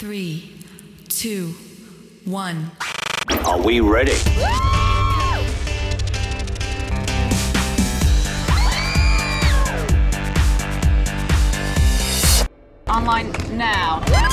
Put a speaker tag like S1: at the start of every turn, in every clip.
S1: Three, two, one.
S2: Are we ready?
S3: Online now.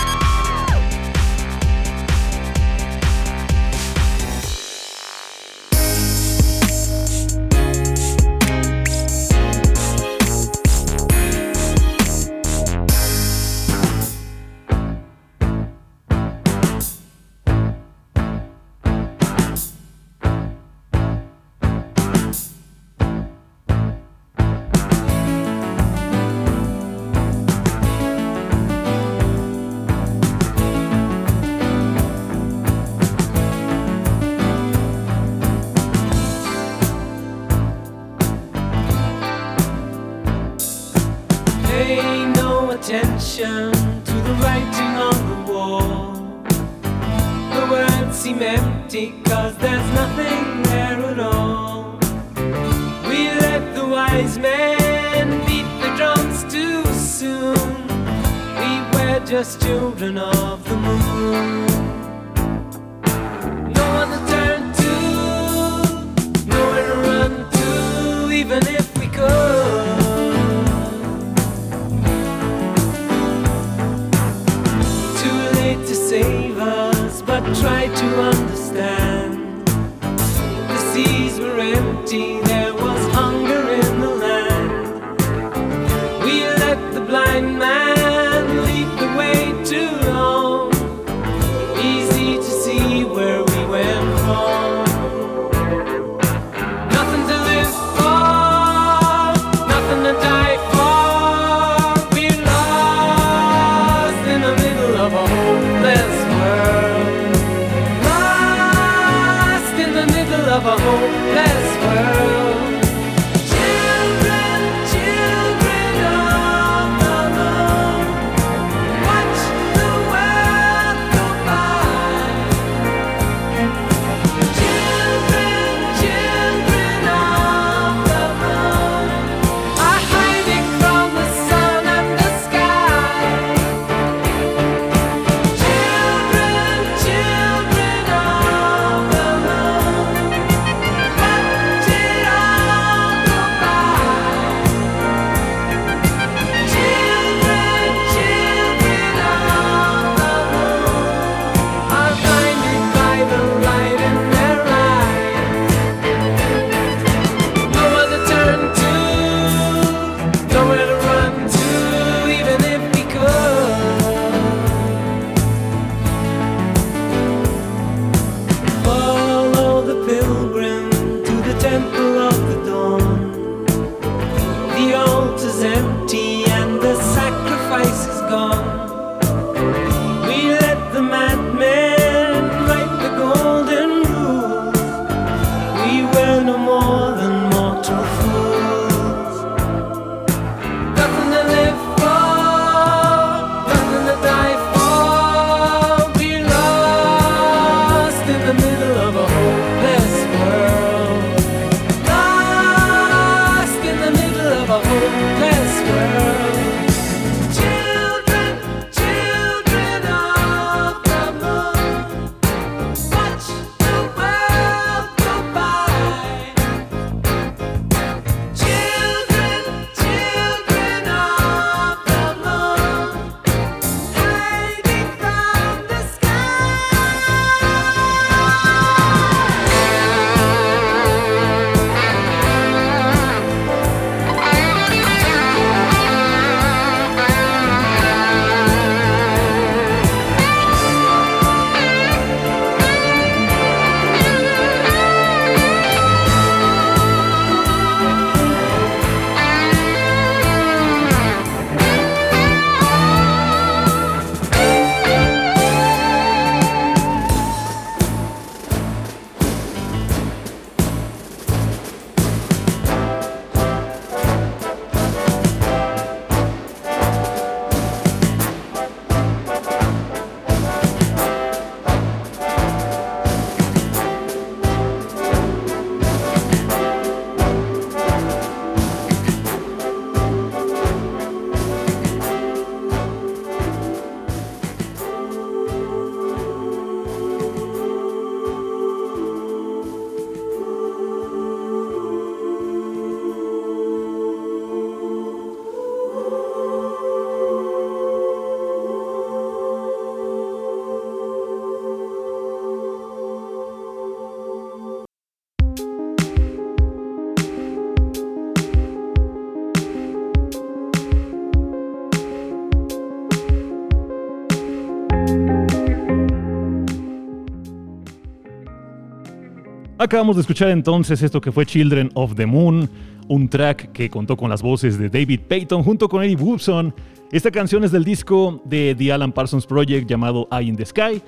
S2: Acabamos de escuchar entonces esto que fue Children of the Moon, un track que contó con las voces de David Payton junto con Eddie Woodson. Esta canción es del disco de The Alan Parsons Project llamado Eye in the Sky,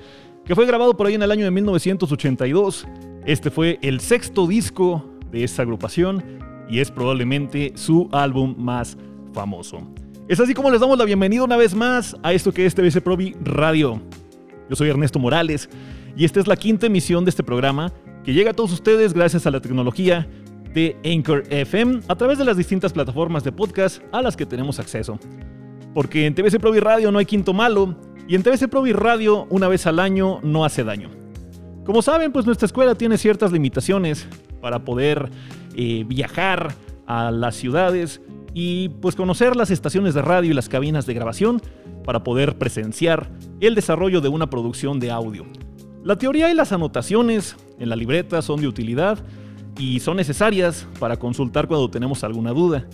S2: que fue grabado por ahí en el año de 1982. Este fue el sexto disco de esta agrupación y es probablemente su álbum más famoso. Es así como les damos la bienvenida una vez más a esto que es TBC Provi Radio. Yo soy Ernesto Morales y esta es la quinta emisión de este programa que llega a todos ustedes gracias a la tecnología de Anchor FM a través de las distintas plataformas de podcast a las que tenemos acceso. Porque en TVC Provi Radio no hay quinto malo y en TVC Provi Radio una vez al año no hace daño. Como saben, pues nuestra escuela tiene ciertas limitaciones para poder eh, viajar a las ciudades y pues conocer las estaciones de radio y las cabinas de grabación para poder presenciar el desarrollo de una producción de audio. La teoría y las anotaciones en la libreta son de utilidad y son necesarias para consultar cuando tenemos alguna duda.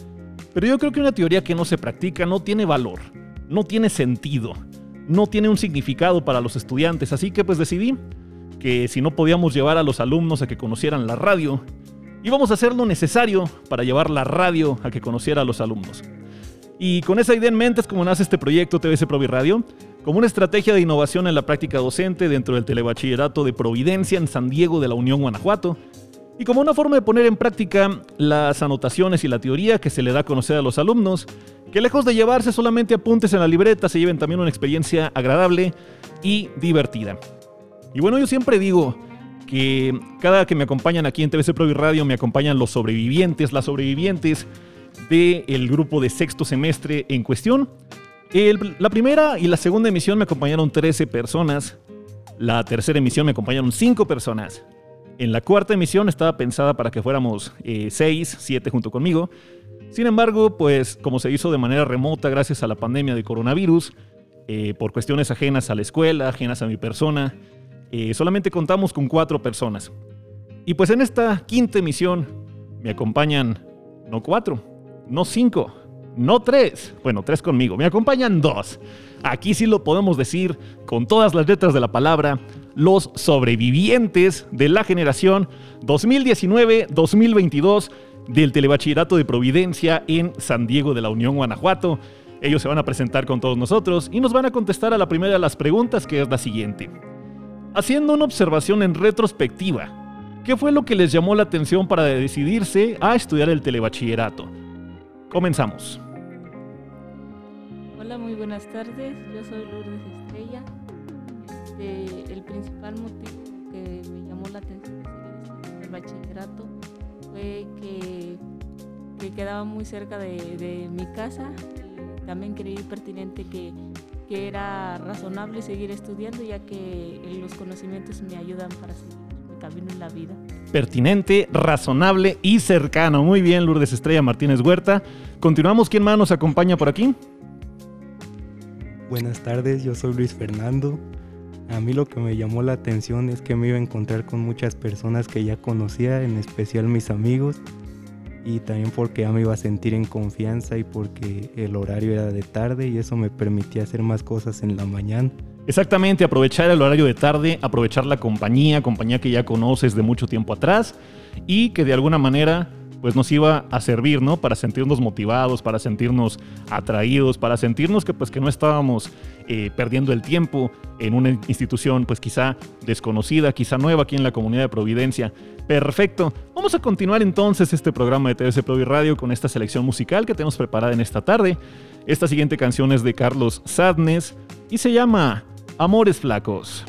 S2: Pero yo creo que una teoría que no se practica no tiene valor, no tiene sentido, no tiene un significado para los estudiantes, así que pues decidí que si no podíamos llevar a los alumnos a que conocieran la radio, íbamos a hacer lo necesario para llevar la radio a que conociera a los alumnos. Y con esa idea en mente es como nace este proyecto TVC Provi Radio, como una estrategia de innovación en la práctica docente dentro del telebachillerato de Providencia en San Diego de la Unión Guanajuato, y como una forma de poner en práctica las anotaciones y la teoría que se le da a conocer a los alumnos, que lejos de llevarse solamente apuntes en la libreta, se lleven también una experiencia agradable y divertida. Y bueno, yo siempre digo que cada que me acompañan aquí en TVC Pro y Radio me acompañan los sobrevivientes, las sobrevivientes del grupo de sexto semestre en cuestión, la primera y la segunda emisión me acompañaron 13 personas. La tercera emisión me acompañaron 5 personas. En la cuarta emisión estaba pensada para que fuéramos 6, eh, 7 junto conmigo. Sin embargo, pues como se hizo de manera remota gracias a la pandemia de coronavirus, eh, por cuestiones ajenas a la escuela, ajenas a mi persona, eh, solamente contamos con 4 personas. Y pues en esta quinta emisión me acompañan no 4, no 5, no tres, bueno, tres conmigo, me acompañan dos. Aquí sí lo podemos decir con todas las letras de la palabra, los sobrevivientes de la generación 2019-2022 del Telebachillerato de Providencia en San Diego de la Unión, Guanajuato. Ellos se van a presentar con todos nosotros y nos van a contestar a la primera de las preguntas, que es la siguiente. Haciendo una observación en retrospectiva, ¿qué fue lo que les llamó la atención para decidirse a estudiar el telebachillerato? Comenzamos.
S4: Hola, muy buenas tardes. Yo soy Lourdes Estrella. Este, el principal motivo que me llamó la atención de el bachillerato fue que, quedaba muy cerca de, mi casa. también creí pertinente que, que era razonable seguir estudiando ya que los conocimientos me ayudan para seguir mi camino en la vida
S2: pertinente, razonable y cercano. Muy bien, Lourdes Estrella Martínez Huerta. Continuamos. ¿Quién más nos acompaña por aquí?
S5: Buenas tardes, yo soy Luis Fernando. A mí lo que me llamó la atención es que me iba a encontrar con muchas personas que ya conocía, en especial mis amigos, y también porque ya me iba a sentir en confianza y porque el horario era de tarde y eso me permitía hacer más cosas en la mañana.
S2: Exactamente, aprovechar el horario de tarde, aprovechar la compañía, compañía que ya conoces de mucho tiempo atrás y que de alguna manera pues nos iba a servir, ¿no? Para sentirnos motivados, para sentirnos atraídos, para sentirnos que pues que no estábamos eh, perdiendo el tiempo en una institución pues quizá desconocida, quizá nueva aquí en la comunidad de Providencia. Perfecto. Vamos a continuar entonces este programa de TVC Provi Radio con esta selección musical que tenemos preparada en esta tarde. Esta siguiente canción es de Carlos Sadness y se llama Amores Flacos.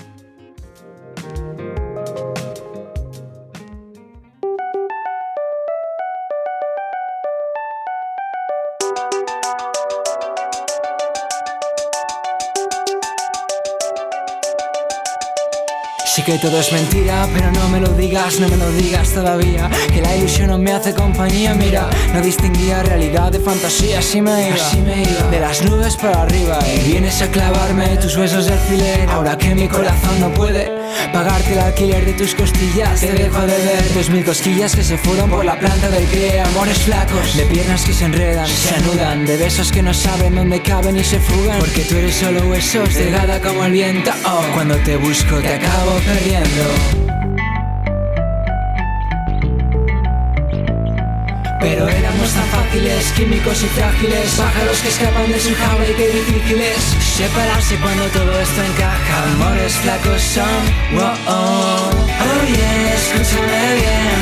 S6: Que todo es mentira, pero no me lo digas, no me lo digas todavía. Que la ilusión no me hace compañía, mira. No distinguía realidad de fantasía, así me iba. Así me iba. De las nubes para arriba y vienes a clavarme tus besos de alfiler. Ahora que mi corazón no puede Pagarte el alquiler de tus costillas. Te dejo de ver Dos mil cosquillas que se fueron por la planta del pie Amores flacos. De piernas que se enredan, se anudan. De besos que no saben dónde caben y se fugan. Porque tú eres solo huesos Delgada como el viento. Oh, Cuando te busco te acabo perdiendo Pero éramos tan fáciles, químicos y frágiles Pájaros que escapan de su jaula y qué difícil es Separarse cuando todo esto encaja. Amores flacos son, wow, oh, yeah, escúchame bien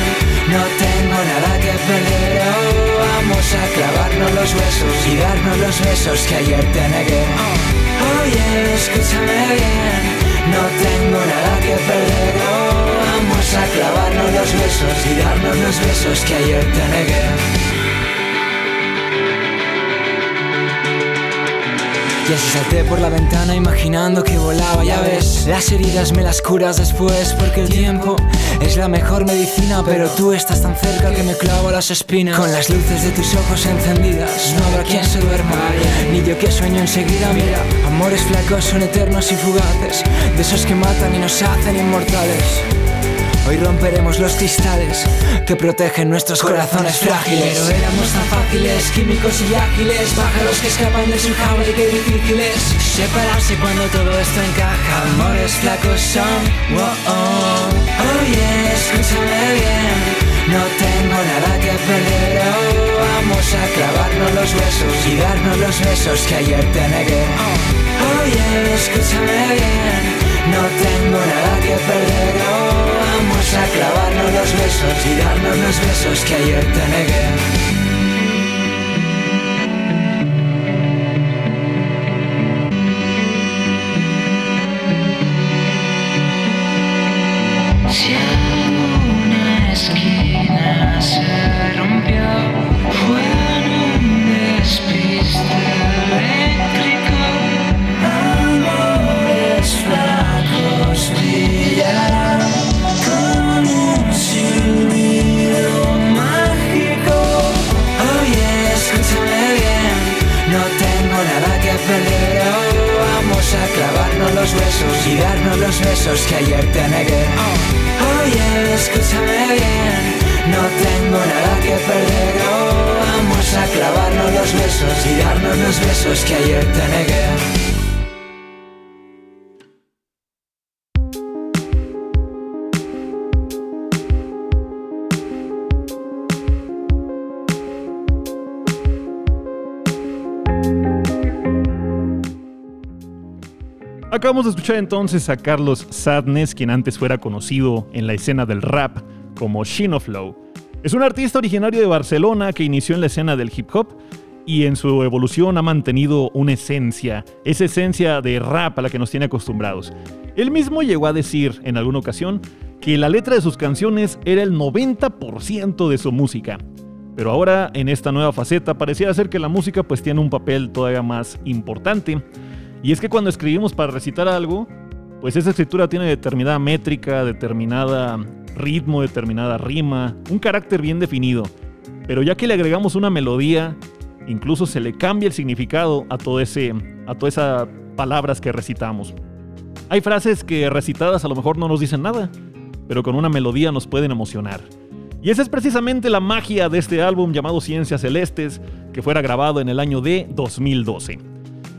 S6: No tengo nada que perder, oh, vamos a clavarnos los huesos Y darnos los besos que ayer te negué. Yeah, escúchame bien No tengo nada que perder, oh, a clavarnos los besos Y darnos los besos que ayer te negué. Y así salté por la ventana imaginando que volaba, ya ves. Las heridas me las curas después porque el tiempo es la mejor medicina Pero tú estás tan cerca que me clavo las espinas. Con las luces de tus ojos encendidas No habrá quien se duerma. Ni yo que sueño enseguida, mira Amores flacos son eternos y fugaces De esos que matan y nos hacen inmortales Hoy romperemos los cristales que protegen nuestros corazones frágiles. Pero éramos tan fáciles, químicos y ágiles, pájaros que escapan de su jaula y qué difícil es separarse cuando todo esto encaja. Amores flacos son, wow, oh, oh yeah, escúchame bien. No tengo nada que perder, oh, vamos a clavarnos los besos y darnos los besos que ayer te negué. Oh yeah, escúchame bien, no tengo nada que perder, oh, a clavarnos los besos y darnos los besos que ayer te negué.
S2: Acabamos de escuchar entonces a Carlos Sadness, quien antes fuera conocido en la escena del rap como Shino Flow. Es un artista originario de Barcelona que inició en la escena del hip hop y en su evolución ha mantenido una esencia, esa esencia de rap a la que nos tiene acostumbrados. Él mismo llegó a decir en alguna ocasión que la letra de sus canciones era el 90% de su música. Pero ahora en esta nueva faceta pareciera ser que la música pues tiene un papel todavía más importante. Y es que cuando escribimos para recitar algo, pues esa escritura tiene determinada métrica, determinada ritmo, determinada rima, un carácter bien definido. Pero ya que le agregamos una melodía, incluso se le cambia el significado a todo ese a todas esas palabras que recitamos. Hay frases que recitadas a lo mejor no nos dicen nada, pero con una melodía nos pueden emocionar. Y esa es precisamente la magia de este álbum llamado Ciencias Celestes, que fuera grabado en el año de 2012.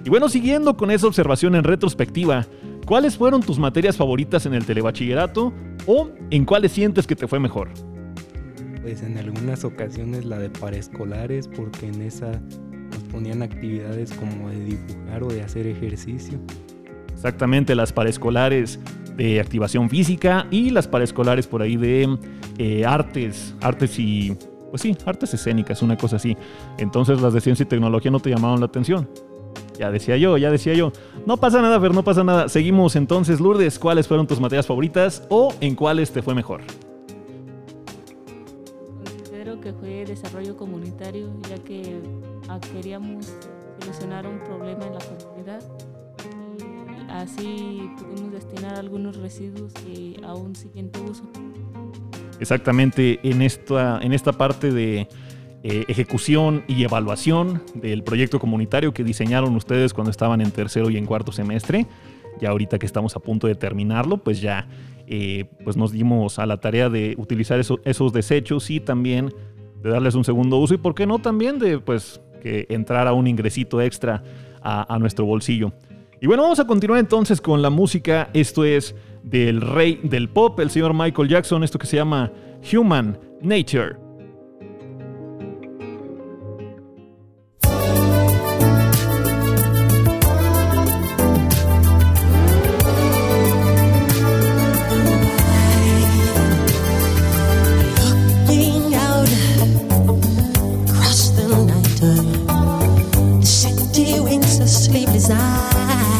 S2: Y bueno, siguiendo con esa observación en retrospectiva, ¿cuáles fueron tus materias favoritas en el telebachillerato o en cuáles sientes que te fue mejor?
S5: Pues en algunas ocasiones la de paraescolares, porque en esa nos ponían actividades como de dibujar o de hacer ejercicio.
S2: Exactamente, las paraescolares de activación física y las paraescolares por ahí de eh, artes, artes y, pues sí, artes escénicas, una cosa así. Entonces las de ciencia y tecnología no te llamaban la atención. Ya decía yo, ya decía yo. No pasa nada, Fer, no pasa nada. Seguimos entonces, Lourdes. ¿Cuáles fueron tus materias favoritas o en cuáles te fue mejor?
S4: Considero que fue desarrollo comunitario, ya que queríamos solucionar un problema en la comunidad y así pudimos destinar algunos residuos que a un siguiente uso.
S2: Exactamente en esta, en esta parte de eh, ejecución y evaluación del proyecto comunitario que diseñaron ustedes cuando estaban en tercero y en cuarto semestre. Ya ahorita que estamos a punto de terminarlo, pues ya eh, pues nos dimos a la tarea de utilizar eso- esos desechos y también de darles un segundo uso y por qué no también de pues que entrara un ingresito extra a, a nuestro bolsillo. Y bueno, vamos a continuar entonces con la música. Esto es del rey del pop, el señor Michael Jackson, esto que se llama Human Nature.
S7: sleepless eyes.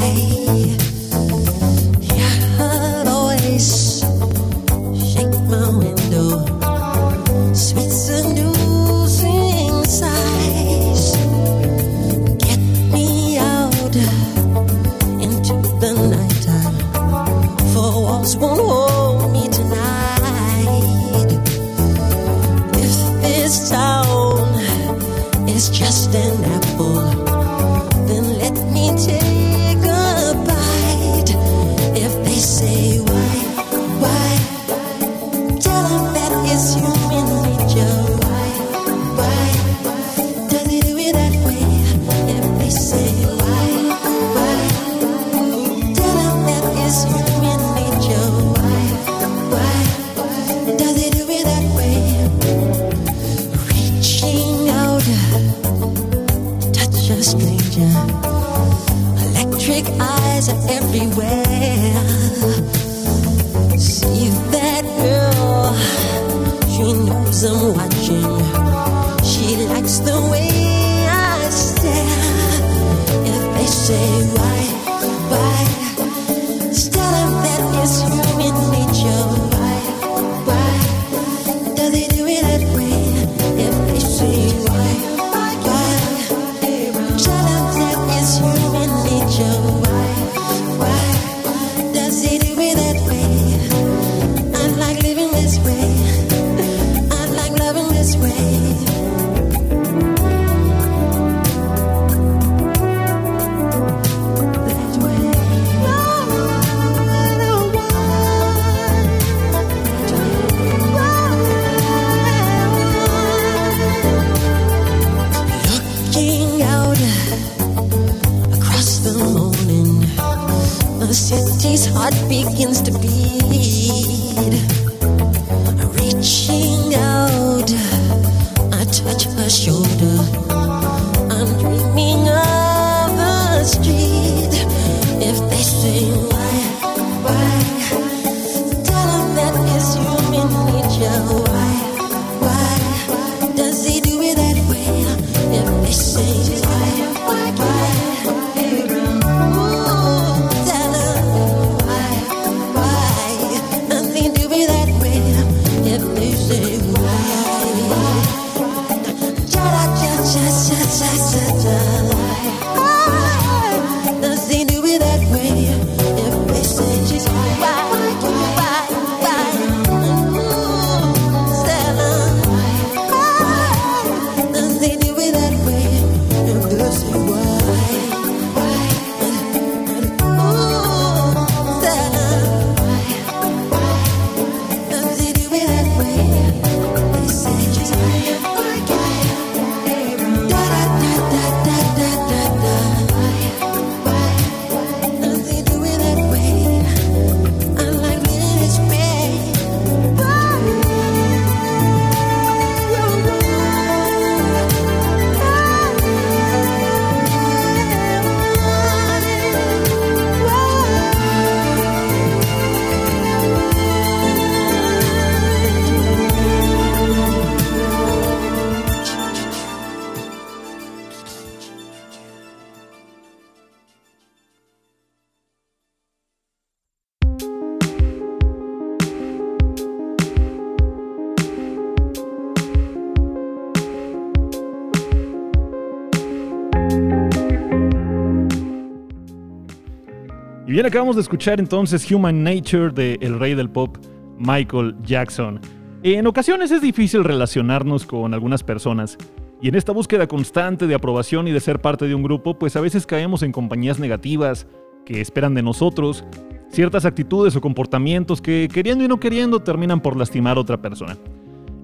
S2: Bien, acabamos de escuchar entonces Human Nature de el rey del pop, Michael Jackson. En ocasiones es difícil relacionarnos con algunas personas, y en esta búsqueda constante de aprobación y de ser parte de un grupo, pues a veces caemos en compañías negativas que esperan de nosotros ciertas actitudes o comportamientos que queriendo y no queriendo terminan por lastimar a otra persona.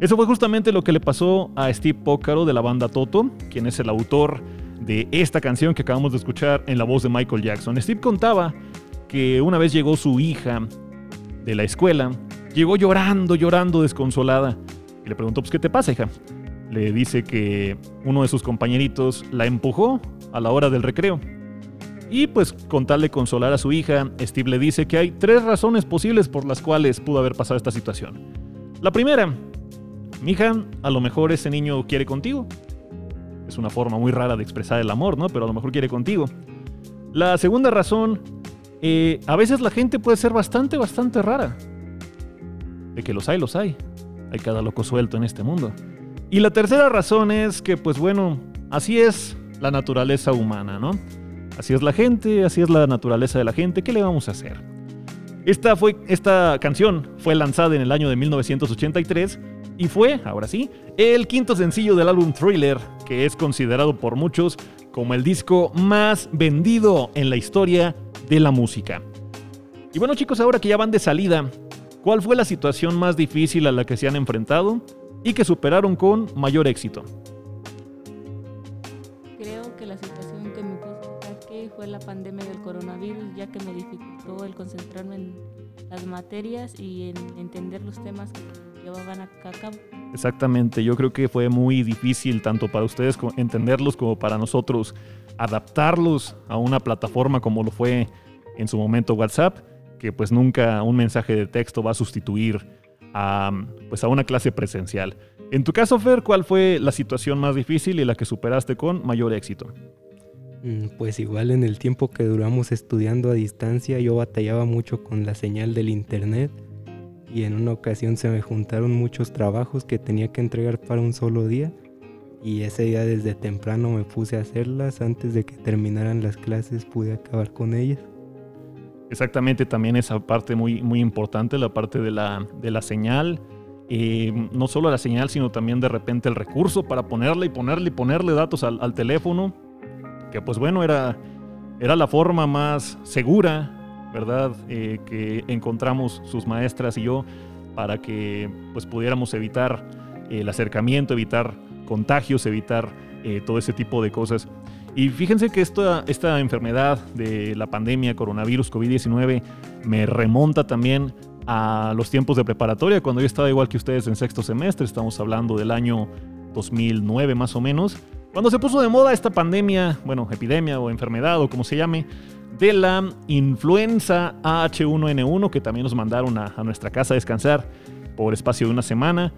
S2: Eso fue justamente lo que le pasó a Steve Pócaro de la banda Toto, quien es el autor de esta canción que acabamos de escuchar en la voz de Michael Jackson. Steve contaba que una vez llegó su hija de la escuela, llegó llorando, llorando, desconsolada, y le preguntó, pues, ¿qué te pasa, hija? Le dice que uno de sus compañeritos la empujó a la hora del recreo. Y pues con tal de consolar a su hija, Steve le dice que hay tres razones posibles por las cuales pudo haber pasado esta situación. La primera, mija, a lo mejor ese niño quiere contigo. Es una forma muy rara de expresar el amor, ¿no? Pero a lo mejor quiere contigo. La segunda razón, eh, a veces la gente puede ser bastante, bastante rara. De que los hay, los hay. Hay cada loco suelto en este mundo. Y la tercera razón es que, pues bueno, así es la naturaleza humana, ¿no? Así es la gente, así es la naturaleza de la gente. ¿Qué le vamos a hacer? Esta, fue, esta canción fue lanzada en el año de 1983 y fue, ahora sí, el quinto sencillo del álbum Thriller, que es considerado por muchos como el disco más vendido en la historia de la música. Y bueno chicos, ahora que ya van de salida, ¿cuál fue la situación más difícil a la que se han enfrentado y que superaron con mayor éxito?
S4: Creo que la situación que me puso jaque fue la pandemia del coronavirus, ya que me dificultó el concentrarme en las materias y en entender los temas que llevaban a cabo.
S8: Exactamente, yo creo que fue muy difícil tanto para ustedes entenderlos como para nosotros adaptarlos a una plataforma como lo fue en su momento WhatsApp, que pues nunca un mensaje de texto va a sustituir a, pues a una clase presencial. En tu caso, Fer, ¿cuál fue la situación más difícil y la que superaste con mayor éxito?
S5: Mm, Pues igual en el tiempo que duramos estudiando a distancia yo batallaba mucho con la señal del internet y en una ocasión se me juntaron muchos trabajos que tenía que entregar para un solo día y ese día desde temprano me puse a hacerlas antes de que terminaran las clases pude acabar con ellas.
S8: Exactamente, también esa parte muy, muy importante, la parte de la, de la señal. Eh, no solo la señal, sino también de repente el recurso para ponerle y ponerle y ponerle datos al, teléfono. Que pues bueno, era, era la forma más segura, ¿verdad? Eh, que encontramos sus maestras y yo para que pues pudiéramos evitar el acercamiento, evitar contagios, evitar eh, todo ese tipo de cosas. Y fíjense que esta, esta enfermedad de la pandemia, coronavirus, COVID-19, me remonta también a los tiempos de preparatoria, cuando yo estaba igual que ustedes en sexto semestre, estamos hablando del año 2009 más o menos, cuando se puso de moda esta pandemia, bueno, epidemia o enfermedad o como se llame, de la influenza H1N1, que también nos mandaron a, a nuestra casa a descansar por espacio de una semana,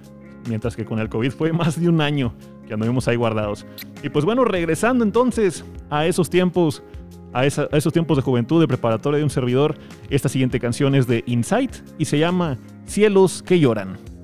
S8: mientras que con el COVID fue más de un año que anduvimos ahí guardados. Y pues bueno, regresando entonces a esos tiempos, a, a esos tiempos de juventud, de preparatoria de un servidor, esta siguiente canción es de Insight y se llama Cielos que lloran.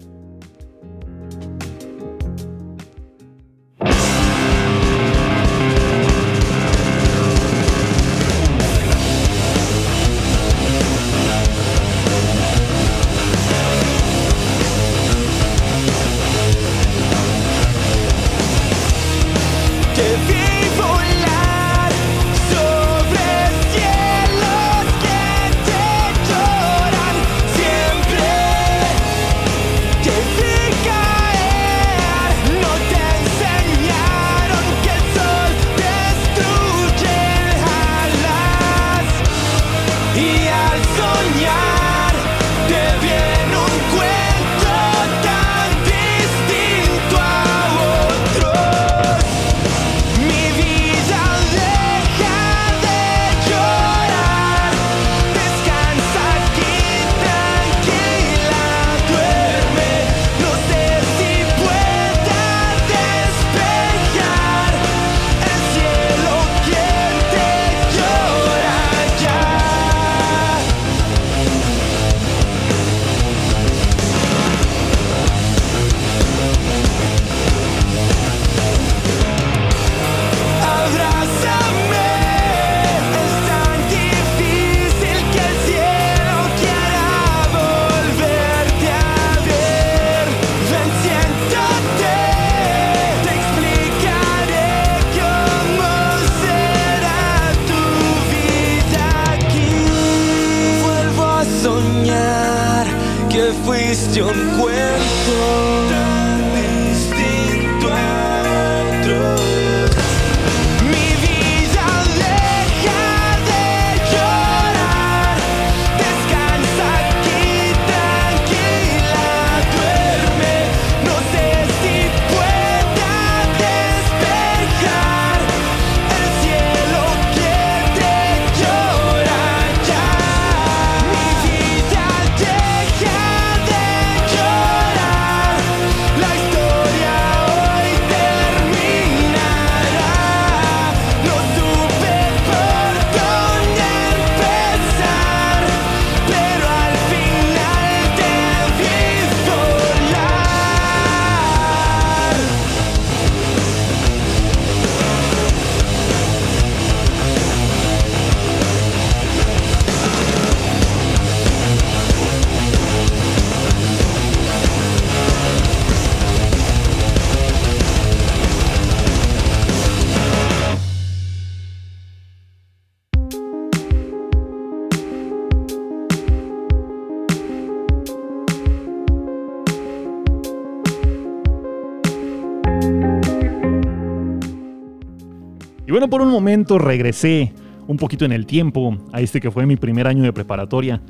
S2: Y
S8: bueno, por un momento regresé
S2: un poquito en el tiempo a este que fue mi primer año de preparatoria.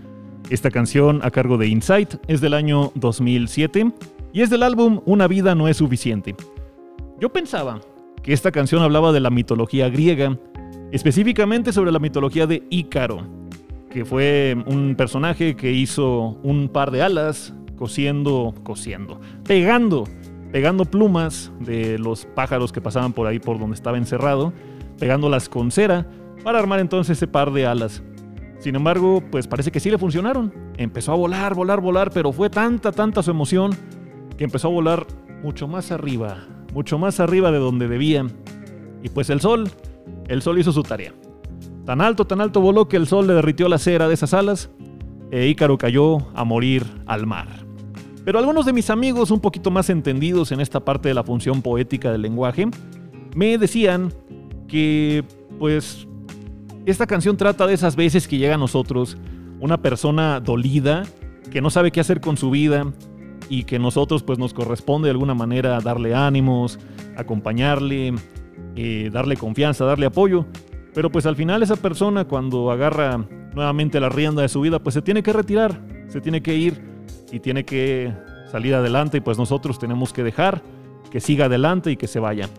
S2: Esta canción a cargo de Insight es del año 2007 y es del álbum Una vida no es suficiente. Yo pensaba que esta canción hablaba de la mitología griega, específicamente sobre la mitología de Ícaro, que fue un personaje que hizo un par de alas cosiendo, cosiendo, pegando, pegando plumas de los pájaros que pasaban por ahí por donde estaba encerrado, pegándolas con cera para armar entonces ese par de alas. Sin embargo, pues parece que sí le funcionaron. Empezó a volar, volar, volar, pero fue tanta, tanta su emoción que empezó a volar mucho más arriba, mucho más arriba de donde debía. Y pues el sol, el sol hizo su tarea. Tan alto, tan alto voló que el sol le derritió la cera de esas alas e Ícaro cayó a morir al mar. Pero algunos de mis amigos un poquito más entendidos en esta parte de la función poética del lenguaje me decían que pues esta canción trata de esas veces que llega a nosotros una persona dolida que no sabe qué hacer con su vida y que nosotros pues nos corresponde de alguna manera darle ánimos, acompañarle, eh, darle confianza, darle apoyo. Pero pues al final esa persona cuando agarra nuevamente la rienda de su vida pues se tiene que retirar, se tiene que ir y tiene que salir adelante y pues nosotros tenemos que dejar que siga adelante y que se vaya.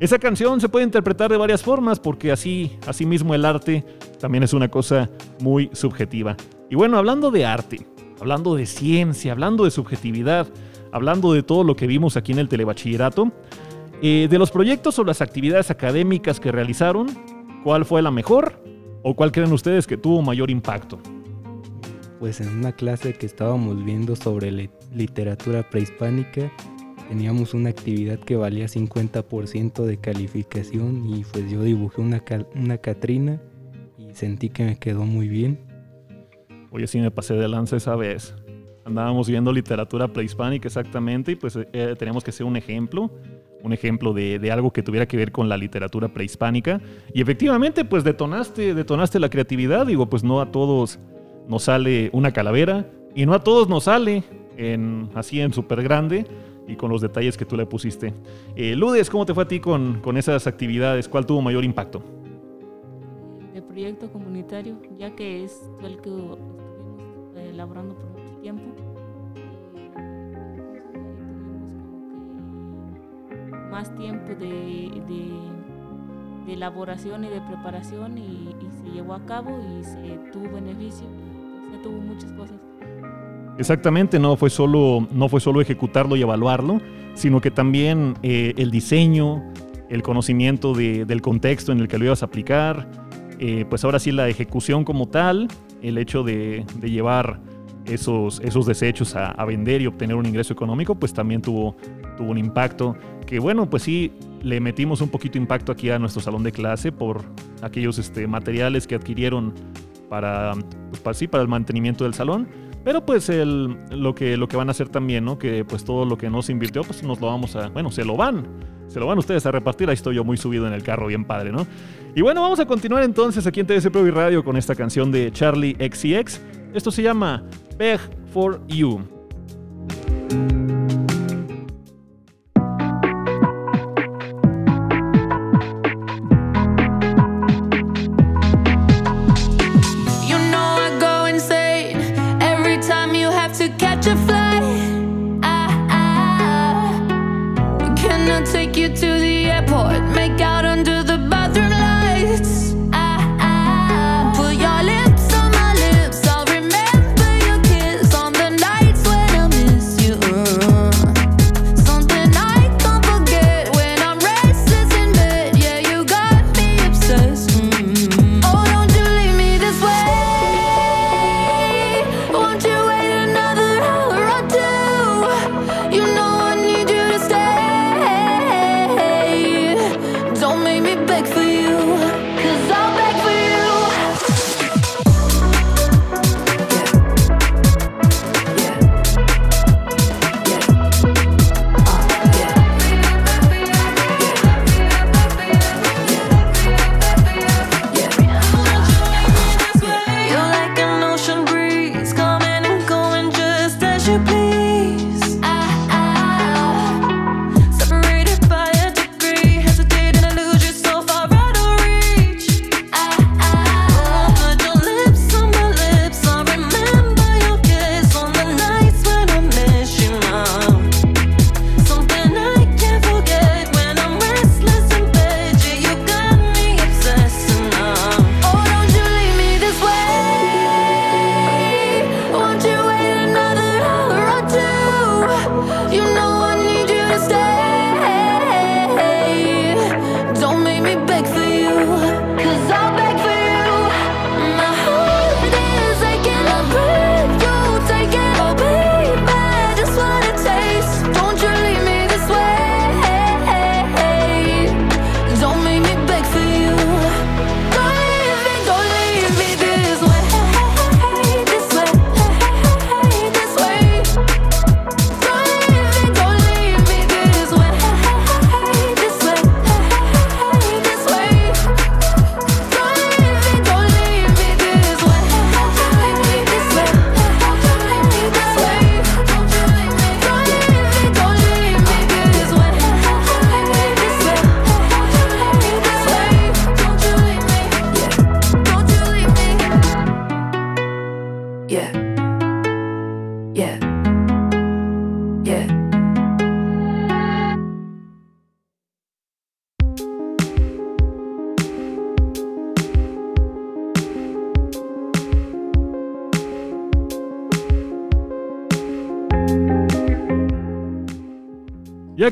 S2: Esa canción se puede interpretar de varias formas porque así, así mismo el arte también es una cosa muy subjetiva. Y bueno, hablando de arte, hablando de ciencia, hablando de subjetividad, hablando de todo lo que vimos aquí en el telebachillerato, eh, de los proyectos o las actividades académicas que realizaron, ¿cuál fue la mejor o cuál creen ustedes que tuvo mayor impacto?
S5: Pues en una clase que estábamos viendo sobre li- literatura prehispánica, teníamos una actividad que valía 50% de calificación y pues yo dibujé una, una Catrina y sentí que me quedó muy bien.
S2: Oye, sí me pasé de lanza esa vez. Andábamos viendo literatura prehispánica exactamente y pues eh, teníamos que hacer un ejemplo, un ejemplo de, de algo que tuviera que ver con la literatura prehispánica. Y efectivamente, pues detonaste, detonaste la creatividad. Digo, pues no a todos nos sale una calavera y no a todos nos sale en, así en súper grande y con los detalles que tú le pusiste. Eh, Ludes, ¿cómo te fue a ti con, esas actividades? ¿Cuál tuvo mayor impacto?
S4: de proyecto comunitario, ya que es el que estuvimos eh, elaborando por mucho tiempo. Que más tiempo de, de- de elaboración y de preparación y, y se llevó a cabo y se tuvo beneficio, tuvo muchas cosas.
S2: Exactamente, no fue solo, no fue solo ejecutarlo y evaluarlo, sino que también eh, el diseño, el conocimiento de- del contexto en el que lo ibas a aplicar, eh, pues ahora sí la ejecución como tal, el hecho de, de llevar esos, esos desechos a, a vender y obtener un ingreso económico, pues también tuvo, tuvo un impacto. Que bueno, pues sí, le metimos un poquito impacto aquí a nuestro salón de clase por aquellos este, materiales que adquirieron para, pues, para, sí, para el mantenimiento del salón. Pero pues el, lo, que, lo que van a hacer también, ¿no? Que pues todo lo que no se invirtió, pues nos lo vamos a... Bueno, se lo van. Se lo van ustedes a repartir. Ahí estoy yo muy subido en el carro, bien padre, ¿no? Y bueno, vamos a continuar entonces aquí en Pro y Radio con esta canción de Charlie XCX. Esto se llama Beg for. You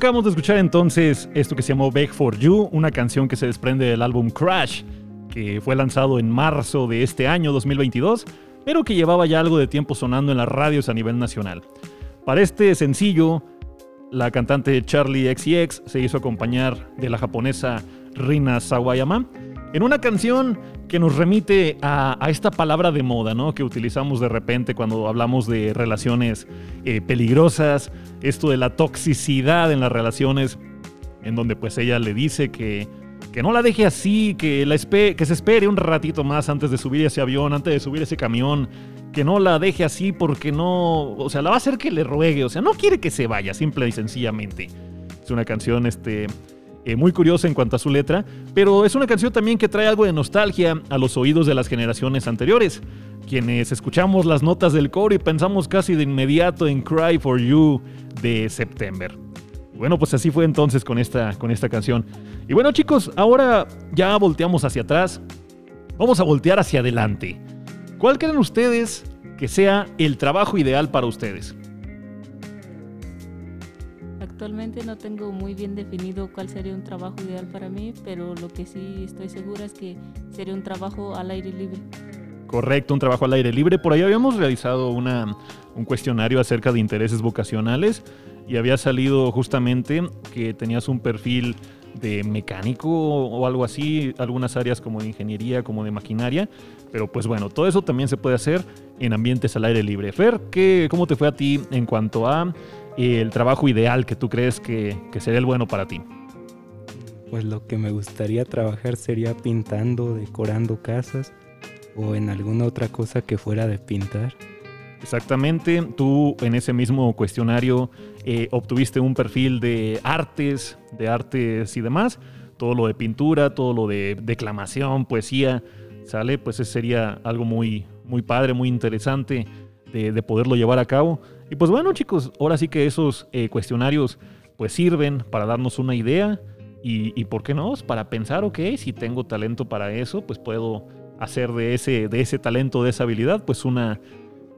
S2: acabamos de escuchar entonces esto que se llamó Beg for You, una canción que se desprende del álbum Crash, que fue lanzado en marzo de este año 2022, pero que llevaba ya algo de tiempo sonando en las radios a nivel nacional. Para este sencillo, la cantante Charlie XCX se hizo acompañar de la japonesa Rina Sawayama en una canción que nos remite a, esta palabra de moda, ¿no? Que utilizamos de repente cuando hablamos de relaciones eh, peligrosas, esto de la toxicidad en las relaciones, en donde pues ella le dice que, que no la deje así, que, la que se espere un ratito más antes de subir ese avión, antes de subir ese camión, que no la deje así porque no, o sea, la va a hacer que le ruegue, o sea, no quiere que se vaya, simple y sencillamente. Es una canción, este, eh, muy curiosa en cuanto a su letra, pero es una canción también que trae algo de nostalgia a los oídos de las generaciones anteriores, quienes escuchamos las notas del coro y pensamos casi de inmediato en Cry for You de September. Bueno, pues así fue entonces con esta, con esta canción. Y bueno chicos, ahora ya volteamos hacia atrás, vamos a voltear hacia adelante. ¿Cuál creen ustedes que sea el trabajo ideal para ustedes?
S4: Actualmente no tengo muy bien definido cuál sería un trabajo ideal para mí, pero lo que sí estoy segura es que sería un trabajo al aire libre.
S2: Correcto, un trabajo al aire libre. Por ahí habíamos realizado una, un cuestionario acerca de intereses vocacionales y había salido justamente que tenías un perfil de mecánico o algo así, algunas áreas como de ingeniería, como de maquinaria, pero pues bueno, todo eso también se puede hacer en ambientes al aire libre. Fer, ¿qué, ¿cómo te fue a ti en cuanto a el trabajo ideal que tú crees que, que sería el bueno para ti?
S5: Pues lo que me gustaría trabajar sería pintando, decorando casas o en alguna otra cosa que fuera de pintar.
S2: Exactamente, tú en ese mismo cuestionario eh, obtuviste un perfil de artes, de artes y demás, todo lo de pintura, todo lo de declamación, poesía, sale, pues ese sería algo muy, muy padre, muy interesante de, de poderlo llevar a cabo. Y pues bueno chicos, ahora sí que esos eh, cuestionarios pues sirven para darnos una idea y, y por qué no, para pensar, ok, si tengo talento para eso, pues puedo hacer de ese, de ese talento, de esa habilidad, pues una,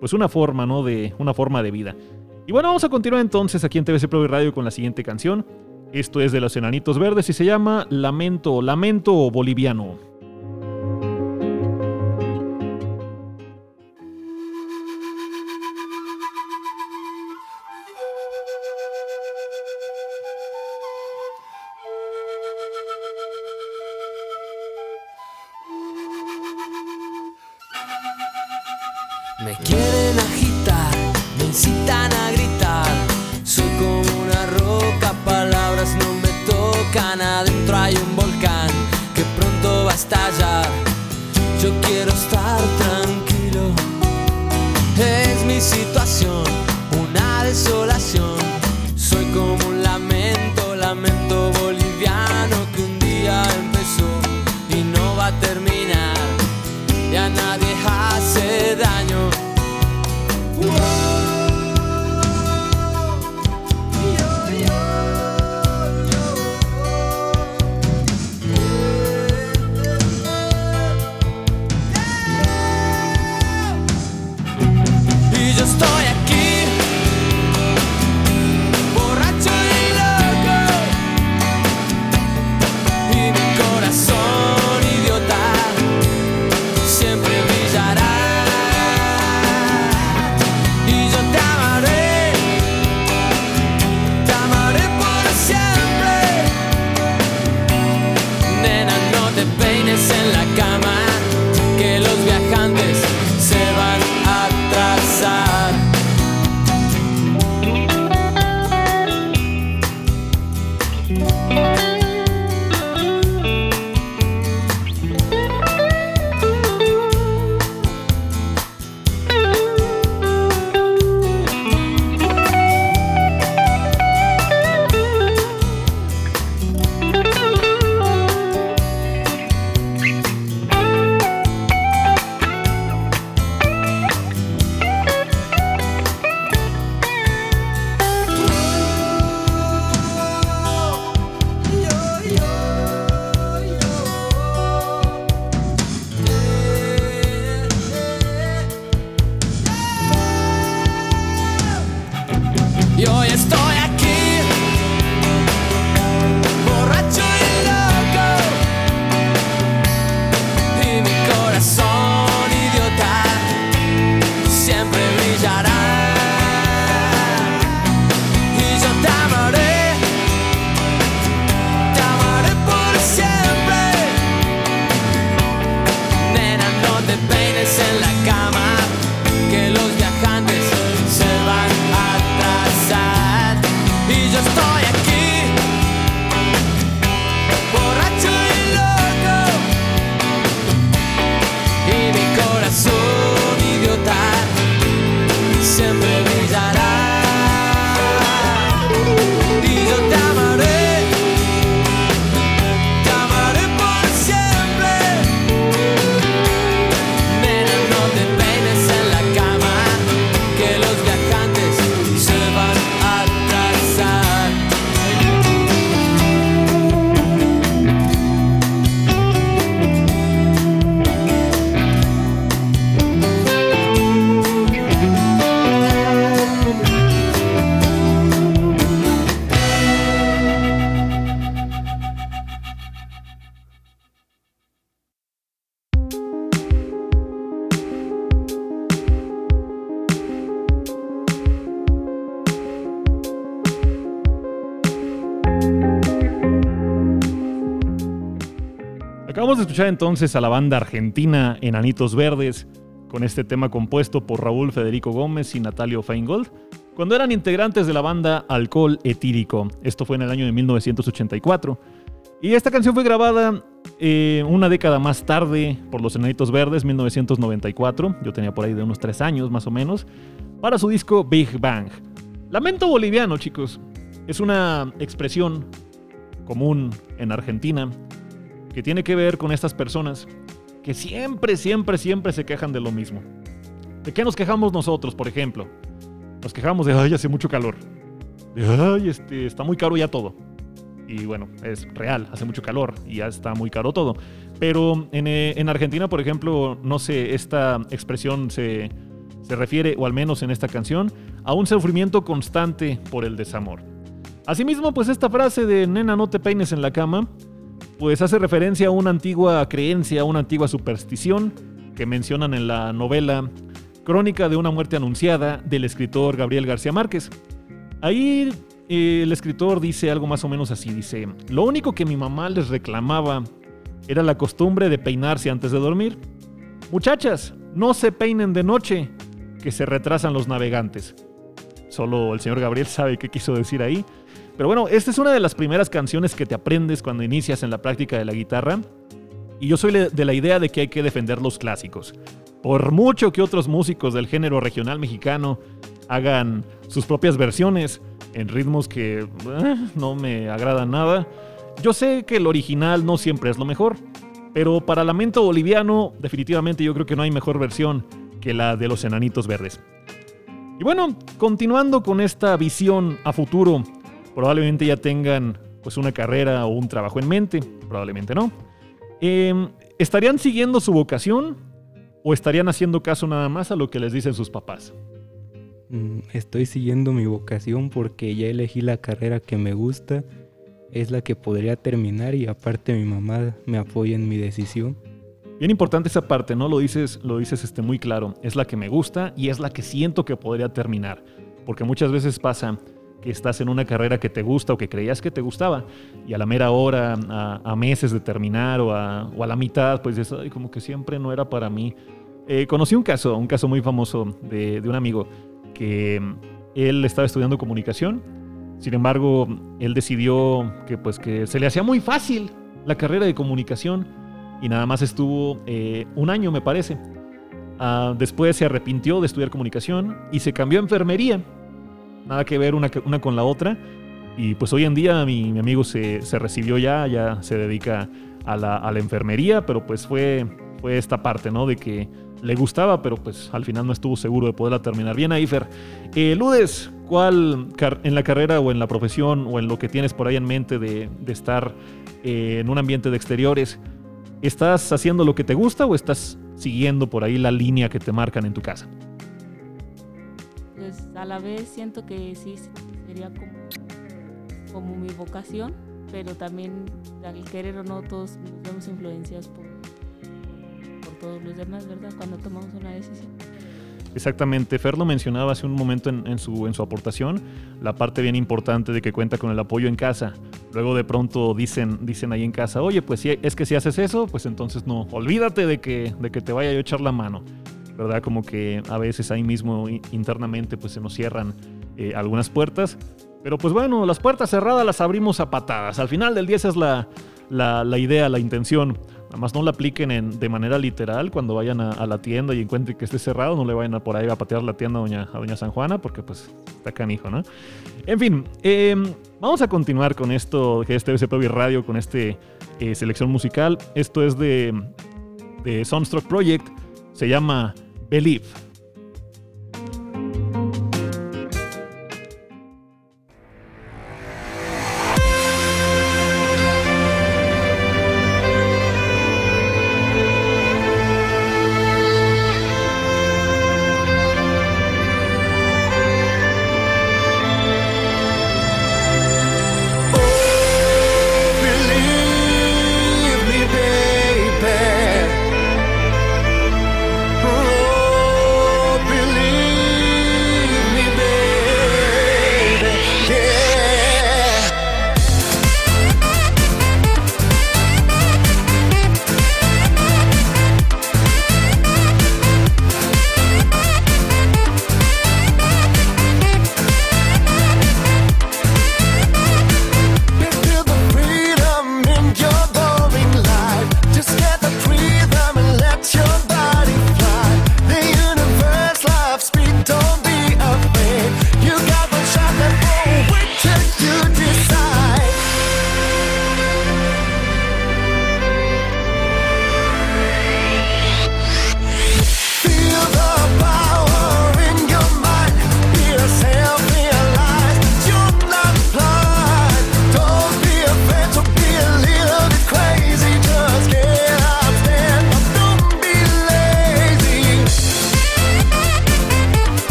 S2: pues una forma, ¿no? De una forma de vida. Y bueno, vamos a continuar entonces aquí en TVC Pro y Radio con la siguiente canción. Esto es de los Enanitos Verdes y se llama Lamento, Lamento Boliviano. Acabamos de escuchar entonces a la banda argentina Enanitos Verdes con este tema compuesto por Raúl Federico Gómez y Natalio Feingold cuando eran integrantes de la banda Alcohol Etírico. Esto fue en el año de 1984. Y esta canción fue grabada eh, una década más tarde por los Enanitos Verdes, 1994. Yo tenía por ahí de unos tres años más o menos, para su disco Big Bang. Lamento boliviano, chicos. Es una expresión común en Argentina que tiene que ver con estas personas que siempre, siempre, siempre se quejan de lo mismo. ¿De qué nos quejamos nosotros, por ejemplo? Nos quejamos de, ay, hace mucho calor. De, ay, este, está muy caro ya todo. Y bueno, es real, hace mucho calor y ya está muy caro todo. Pero en, eh, en Argentina, por ejemplo, no sé, esta expresión se, se refiere, o al menos en esta canción, a un sufrimiento constante por el desamor. Asimismo, pues esta frase de nena no te peines en la cama, pues hace referencia a una antigua creencia, a una antigua superstición que mencionan en la novela Crónica de una muerte anunciada del escritor Gabriel García Márquez. Ahí eh, el escritor dice algo más o menos así, dice, lo único que mi mamá les reclamaba era la costumbre de peinarse antes de dormir. Muchachas, no se peinen de noche, que se retrasan los navegantes. Solo el señor Gabriel sabe qué quiso decir ahí. Pero bueno, esta es una de las primeras canciones que te aprendes cuando inicias en la práctica de la guitarra. Y yo soy de la idea de que hay que defender los clásicos. Por mucho que otros músicos del género regional mexicano hagan sus propias versiones en ritmos que eh, no me agradan nada, yo sé que el original no siempre es lo mejor. Pero para Lamento Boliviano, definitivamente yo creo que no hay mejor versión que la de los Enanitos Verdes. Y bueno, continuando con esta visión a futuro, probablemente ya tengan pues una carrera o un trabajo en mente, probablemente no. Em, ¿Estarían siguiendo su vocación o estarían haciendo caso nada más a lo que les dicen sus papás?
S5: Mm, Estoy siguiendo mi vocación porque ya elegí la carrera que me gusta, es la que podría terminar y aparte mi mamá me apoya en mi decisión.
S2: Bien importante esa parte, ¿no? Lo dices, lo dices este, muy claro. Es la que me gusta y es la que siento que podría terminar. Porque muchas veces pasa que estás en una carrera que te gusta o que creías que te gustaba y a la mera hora, a, meses de terminar o a, o a la mitad, pues "Ay, como que siempre no era para mí. Eh, conocí un caso, un caso muy famoso de, de un amigo que mm, él estaba estudiando comunicación. Sin embargo, él decidió que pues que se le hacía muy fácil la carrera de comunicación y nada más estuvo eh, un año, me parece. Ah, después se arrepintió de estudiar comunicación y se cambió a enfermería. Nada que ver una, con la otra. Y pues hoy en día mi, mi amigo se, recibió ya, ya se dedica a la, enfermería, pero pues fue, esta parte, ¿no? De que le gustaba, pero pues al final no estuvo seguro de poderla terminar. Bien ahí, Fer. Eh, Ludes, ¿cuál en la carrera o en la profesión o en lo que tienes por ahí en mente de, de estar eh, en un ambiente de exteriores, ¿estás haciendo lo que te gusta o estás siguiendo por ahí la línea que te marcan en tu casa?
S4: Pues a la vez siento que sí sería como, como mi vocación, pero también al querer o no todos nos vemos influenciados por, por todos los demás, ¿verdad? Cuando tomamos una decisión.
S2: Exactamente, Fer lo mencionaba hace un momento en, en su, en su aportación, la parte bien importante de que cuenta con el apoyo en casa. Luego de pronto dicen, dicen ahí en casa, oye, pues si, es que si haces eso, pues entonces no, olvídate de que, de que te vaya yo a echar la mano. ¿Verdad? Como que a veces ahí mismo internamente pues se nos cierran eh, algunas puertas. Pero pues bueno, las puertas cerradas las abrimos a patadas. Al final del día esa es la, la, idea, la intención. Nada más no la apliquen en- de manera literal cuando vayan a, la tienda y encuentren que esté cerrado. No le vayan a por ahí a patear la tienda a doña, a doña San Juana porque pues está canijo, ¿no? En fin, eh, vamos a continuar con esto que es TVC Provi Radio, con este eh, selección musical. Esto es de, de Soundstruck Project. Se llama. Believe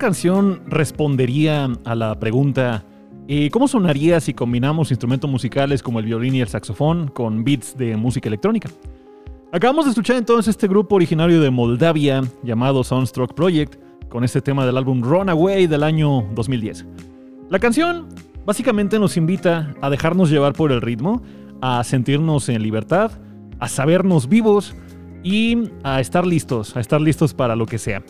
S2: canción respondería a la pregunta eh, ¿Cómo sonaría si combinamos instrumentos musicales como el violín y el saxofón con beats de música electrónica? Acabamos de escuchar entonces este grupo originario de Moldavia llamado Soundstruck Project con este tema del álbum Runaway del año 2010. La canción básicamente nos invita a dejarnos llevar por el ritmo, a sentirnos en libertad, a sabernos vivos y a estar listos, a estar listos para lo que sea.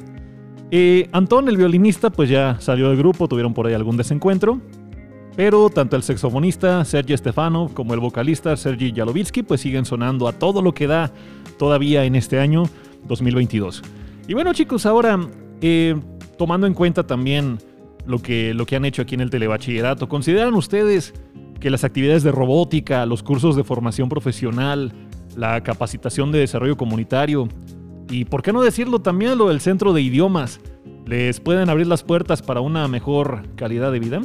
S2: Eh, Antón, el violinista, pues ya salió del grupo, tuvieron por ahí algún desencuentro. Pero tanto el saxofonista Sergei Stefano como el vocalista Sergei Yalovitsky pues siguen sonando a todo lo que da todavía en este año 2022. Y bueno chicos, ahora eh, tomando en cuenta también lo que, lo que han hecho aquí en el telebachillerato, ¿consideran ustedes que las actividades de robótica, los cursos de formación profesional, la capacitación de desarrollo comunitario y, por qué no decirlo, también lo del centro de idiomas, les pueden abrir las puertas para una mejor calidad de vida?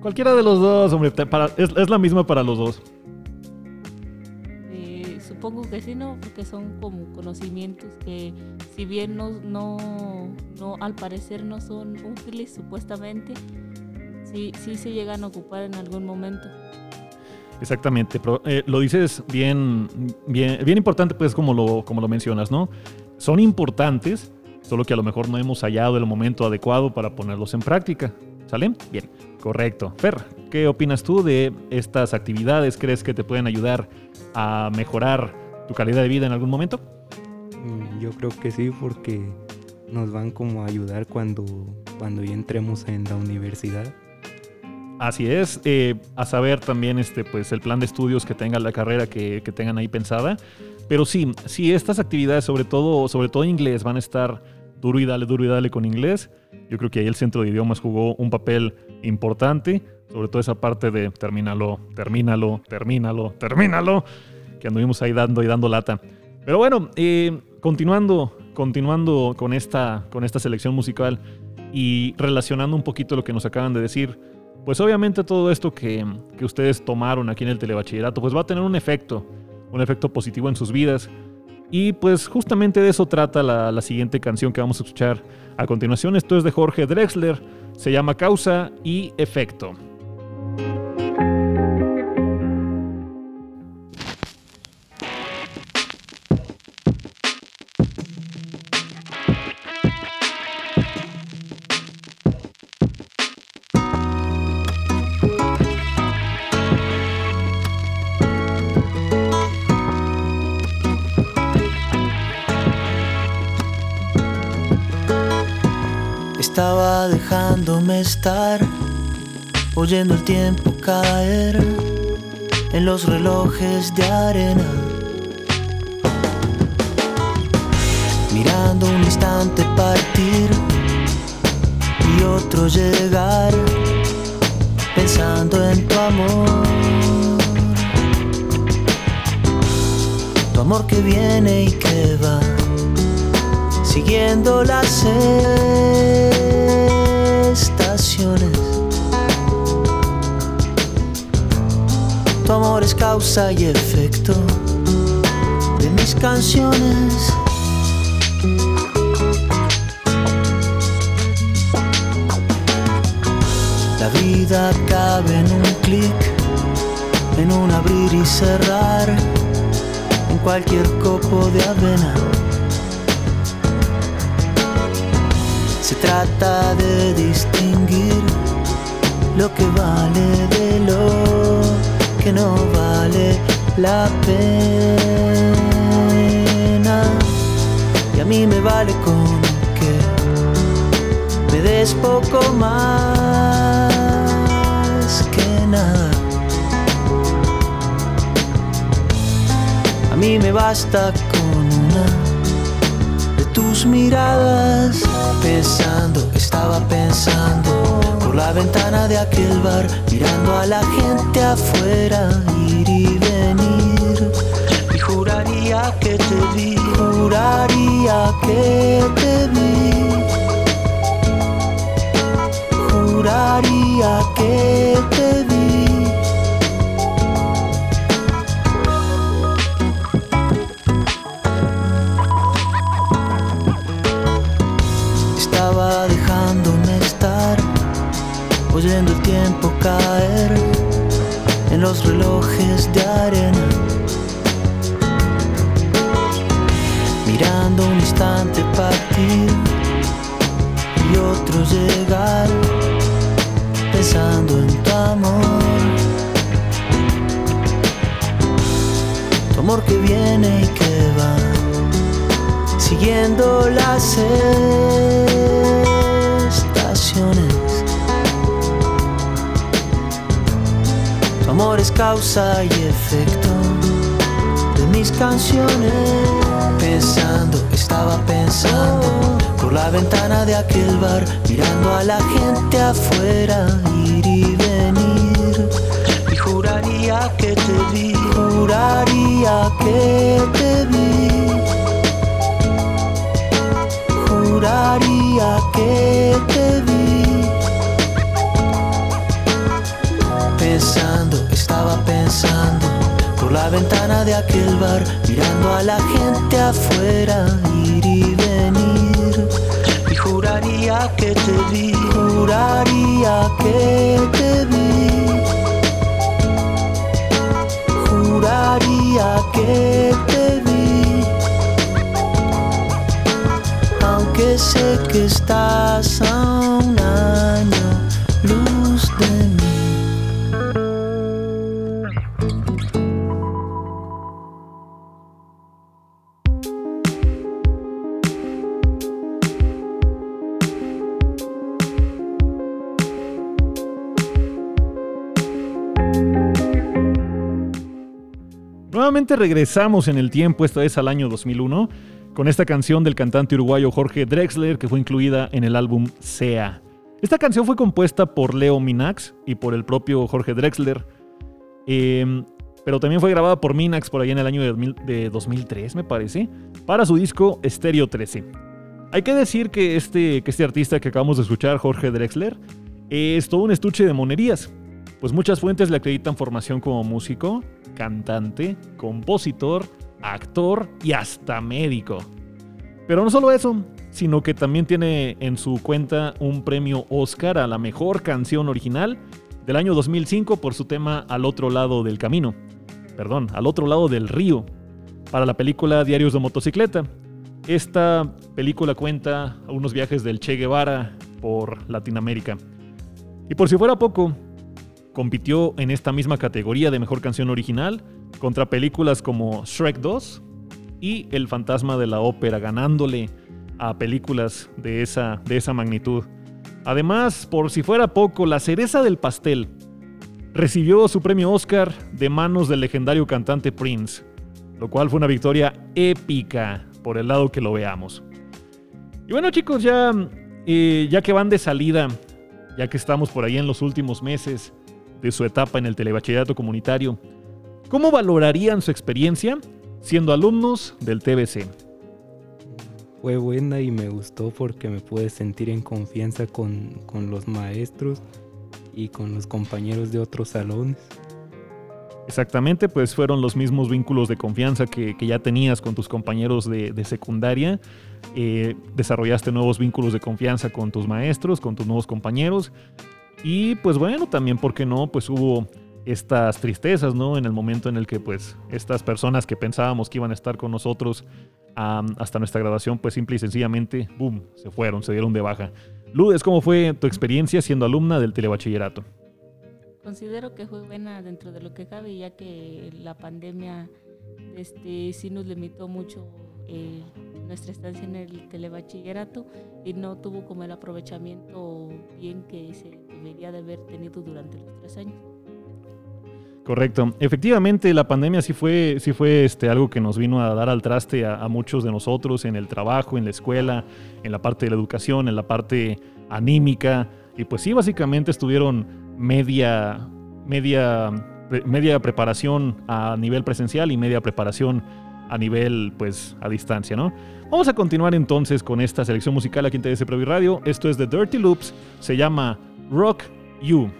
S2: Cualquiera de los dos, hombre, es la misma para los dos.
S4: Eh, supongo que sí, no, porque son como conocimientos que, si bien no, no, no, al parecer no son útiles supuestamente, sí, sí se llegan a ocupar en algún momento.
S2: Exactamente, pero, eh, lo dices bien, bien, bien importante, pues como lo, como lo mencionas, ¿no? Son importantes, solo que a lo mejor no hemos hallado el momento adecuado para ponerlos en práctica. ¿Sale? Bien, correcto. Fer, ¿qué opinas tú de estas actividades? ¿Crees que te pueden ayudar a mejorar tu calidad de vida en algún momento?
S5: Mm, Yo creo que sí, porque nos van como a ayudar cuando, cuando ya entremos en la universidad.
S2: Así es, eh, a saber también este, pues, el plan de estudios que tenga la carrera que, que tengan ahí pensada. Pero sí, sí, estas actividades, sobre todo, sobre todo inglés, van a estar duro y dale, duro y dale con inglés. Yo creo que ahí el centro de idiomas jugó un papel importante, sobre todo esa parte de termínalo, termínalo, termínalo, termínalo, que anduvimos ahí dando y dando lata. Pero bueno, eh, continuando, continuando con esta, con esta selección musical y relacionando un poquito lo que nos acaban de decir, pues obviamente todo esto que, que ustedes tomaron aquí en el telebachillerato, pues va a tener un efecto, un efecto positivo en sus vidas. Y pues justamente de eso trata la, la siguiente canción que vamos a escuchar a continuación. Esto es de Jorge Drexler, se llama Causa y Efecto.
S9: Estaba dejándome estar, oyendo el tiempo caer en los relojes de arena. Mirando un instante partir y otro llegar, pensando en tu amor. Tu amor que viene y que va siguiendo las Tu amor es causa y efecto de mis canciones. La vida cabe en un clic, en un abrir y cerrar, en cualquier copo de avena. Trata de distinguir lo que vale de lo que no vale la pena. Y a mí me vale con que me des poco más que nada. A mí me basta miradas. Pensando, estaba pensando por la ventana de aquel bar, mirando a la gente afuera ir y venir. Y juraría que te vi, juraría que te vi. Juraría que te vi. Caer en los relojes de arena. Mirando un instante partir y otro llegar, pensando en tu amor. Tu amor que viene y que va, siguiendo las estaciones. Amor es causa y efecto de mis canciones. Pensando, estaba pensando por la ventana de aquel bar, mirando a la gente afuera ir y venir. Y juraría que te vi, juraría que te vi. Juraría que te vi. Pensando, estaba pensando por la ventana de aquel bar, mirando a la gente afuera ir y venir. Y juraría que te vi, juraría que te vi. Juraría que te vi. Aunque sé que estás a un año
S2: Regresamos en el tiempo, esta vez al año 2001, con esta canción del cantante uruguayo Jorge Drexler que fue incluida en el álbum Sea. Esta canción fue compuesta por Leo Minax y por el propio Jorge Drexler, eh, pero también fue grabada por Minax por allá en el año de, 2000 de 2003, me parece, para su disco Stereo 13. Hay que decir que este, que este artista que acabamos de escuchar, Jorge Drexler, es todo un estuche de monerías, pues muchas fuentes le acreditan formación como músico, cantante, compositor, actor y hasta médico. Pero no solo eso, sino que también tiene en su cuenta un premio Oscar a la mejor canción original del año 2005 por su tema Al otro lado del camino. Perdón, Al otro lado del río, para la película Diarios de motocicleta. Esta película cuenta unos viajes del Che Guevara por Latinoamérica. Y por si fuera poco, compitió en esta misma categoría de mejor canción original contra películas como Shrek 2 y El fantasma de la ópera, ganándole a películas de esa, de esa magnitud. Además, por si fuera poco, la cereza del pastel recibió su premio Oscar de manos del legendario cantante Prince, lo cual fue una victoria épica por el lado que lo veamos. Y bueno chicos, ya, eh, ya que van de salida, ya que estamos por ahí en los últimos meses de su etapa en el telebachillerato comunitario, ¿cómo valorarían su experiencia siendo alumnos del TBC?
S5: Fue buena y me gustó porque me pude sentir en confianza con, con los maestros y con los compañeros de otros salones.
S2: Exactamente, pues fueron los mismos vínculos de confianza que, que ya tenías con tus compañeros de, de secundaria. Eh, desarrollaste nuevos vínculos de confianza con tus maestros, con tus nuevos compañeros. Y pues bueno, también, ¿por qué no? Pues hubo estas tristezas, ¿no? En el momento en el que pues estas personas que pensábamos que iban a estar con nosotros hasta nuestra graduación, pues simple y sencillamente, ¡boom!, se fueron, se dieron de baja. Ludes, ¿cómo fue tu experiencia siendo alumna del telebachillerato?
S4: Considero que fue buena dentro de lo que cabe, ya que la pandemia este, sí nos limitó mucho eh, nuestra estancia en el telebachillerato y no tuvo como el aprovechamiento bien que se debería de haber tenido durante los tres años.
S2: Correcto. Efectivamente, la pandemia sí fue, sí fue este, algo que nos vino a dar al traste a, a, muchos de nosotros en el trabajo, en la escuela, en la parte de la educación, en la parte anímica. Y pues sí, básicamente estuvieron media, media, media preparación a nivel presencial y media preparación a nivel, pues, a distancia, ¿no? Vamos a continuar entonces con esta selección musical aquí en TDC Preview Radio. Esto es The Dirty Loops, se llama Rock You.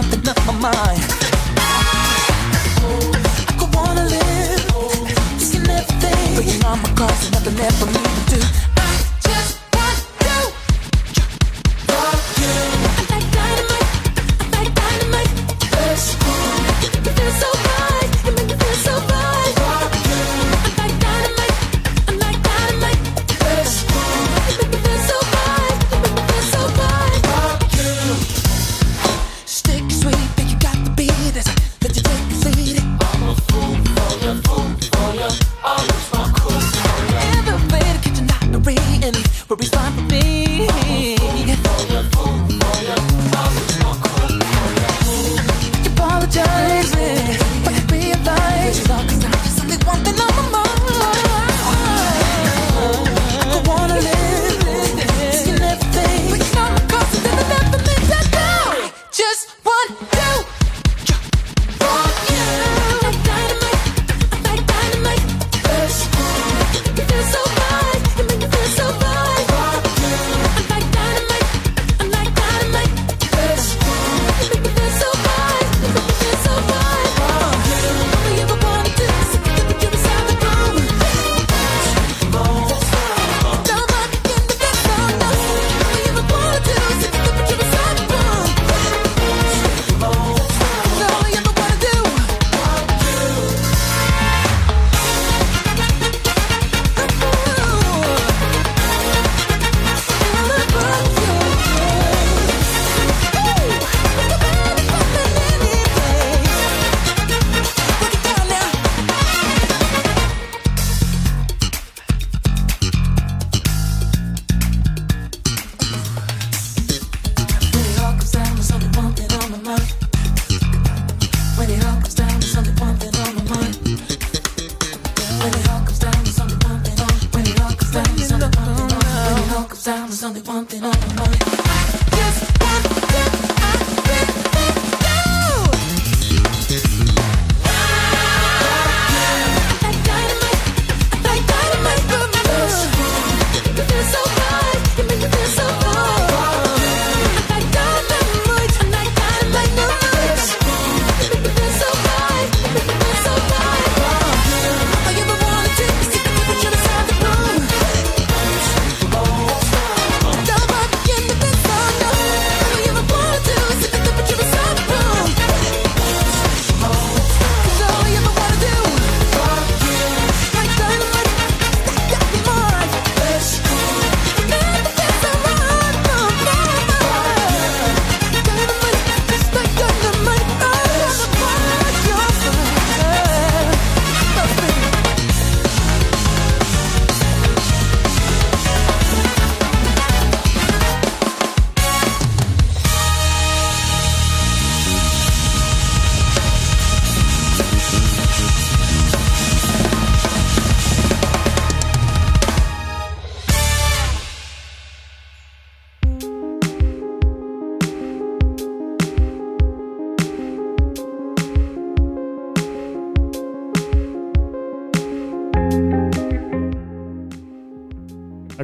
S10: Nothing up my mind. I could wanna live, risking everything, my nothing left for me to do.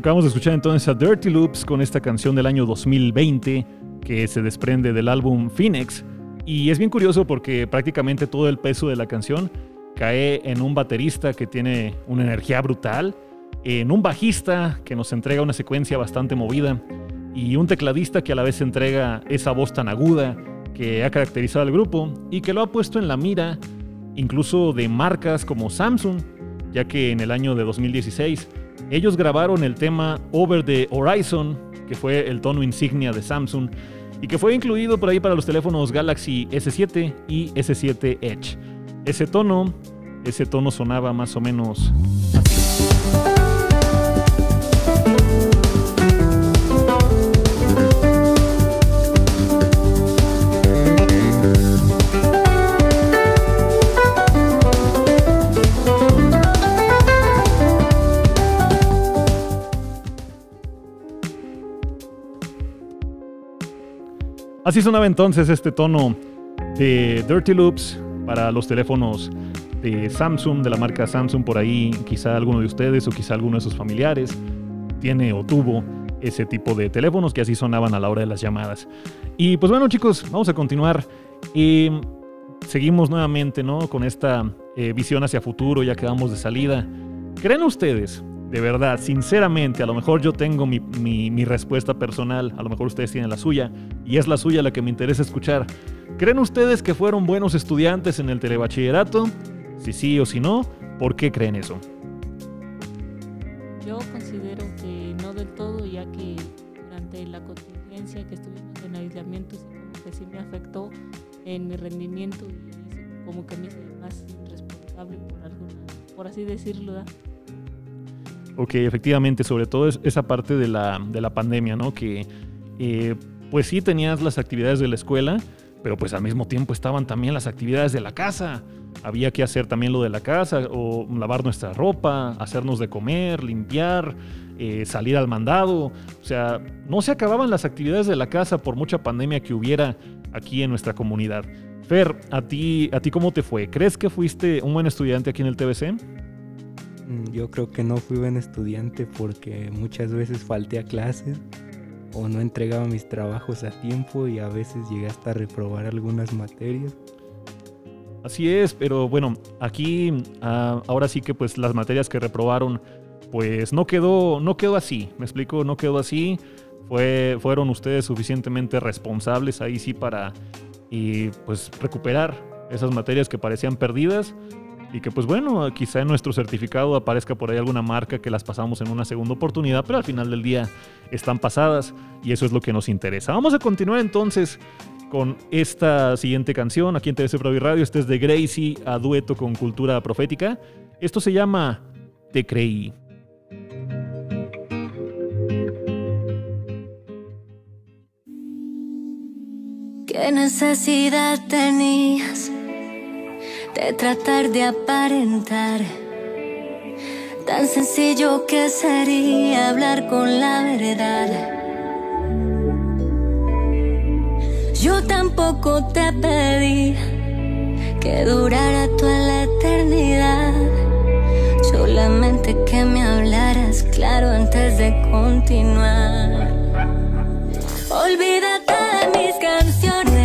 S2: Acabamos de escuchar entonces a Dirty Loops con esta canción del año 2020 que se desprende del álbum Phoenix. Y es bien curioso porque prácticamente todo el peso de la canción cae en un baterista que tiene una energía brutal, en un bajista que nos entrega una secuencia bastante movida y un tecladista que a la vez entrega esa voz tan aguda que ha caracterizado al grupo y que lo ha puesto en la mira incluso de marcas como Samsung, ya que en el año de 2016 ellos grabaron el tema Over the Horizon, que fue el tono insignia de Samsung y que fue incluido por ahí para los teléfonos Galaxy S7 y S7 Edge. Ese tono, ese tono sonaba más o menos Así sonaba entonces este tono de Dirty Loops para los teléfonos de Samsung, de la marca Samsung, por ahí quizá alguno de ustedes o quizá alguno de sus familiares tiene o tuvo ese tipo de teléfonos que así sonaban a la hora de las llamadas. Y pues bueno chicos, vamos a continuar. Y seguimos nuevamente ¿no? con esta eh, visión hacia futuro, ya que vamos de salida. ¿Creen ustedes de verdad, sinceramente, a lo mejor yo tengo mi, mi- respuesta personal, a lo mejor ustedes tienen la suya, y es la suya la que me interesa escuchar. ¿Creen ustedes que fueron buenos estudiantes en el telebachillerato? Si sí o si no, ¿por qué creen eso?
S4: Yo considero que no del todo, ya que durante la contingencia que estuvimos en aislamiento, como que sí me afectó en mi rendimiento y como que me hice más responsable por alguna, por así decirlo.
S2: Ok, efectivamente, sobre todo es esa parte de la, de la pandemia, ¿no? Que eh, pues sí tenías las actividades de la escuela, pero pues al mismo tiempo estaban también las actividades de la casa. Había que hacer también lo de la casa, o lavar nuestra ropa, hacernos de comer, limpiar, eh, salir al mandado. O sea, no se acababan las actividades de la casa por mucha pandemia que hubiera aquí en nuestra comunidad. Fer, ¿a ti, ¿a ti cómo te fue? ¿Crees que fuiste un buen estudiante aquí en el TBC?
S5: Mm, Yo creo que no fui buen estudiante porque muchas veces falté a clases o no entregaba mis trabajos a tiempo y a veces llegué hasta a reprobar algunas materias.
S2: Así es, pero bueno, aquí ah, ahora sí que pues las materias que reprobaron, pues no quedó, no quedó así, me explico, no quedó así. Fue, fueron ustedes suficientemente responsables ahí sí para pues recuperar esas materias que parecían perdidas y que pues bueno, quizá en nuestro certificado aparezca por ahí alguna marca que las pasamos en una segunda oportunidad, pero al final del día están pasadas y eso es lo que nos interesa. Vamos a continuar entonces con esta siguiente canción aquí en TVC Provi Radio. Este es de Gracie a dueto con Cultura Profética. Esto se llama Te Creí.
S11: ¿Qué necesidad tenías de tratar de aparentar? Tan sencillo que sería hablar con la verdad. Yo tampoco te pedí que durara toda la eternidad. Solamente que me hablaras claro antes de continuar. Olvídate de mis canciones.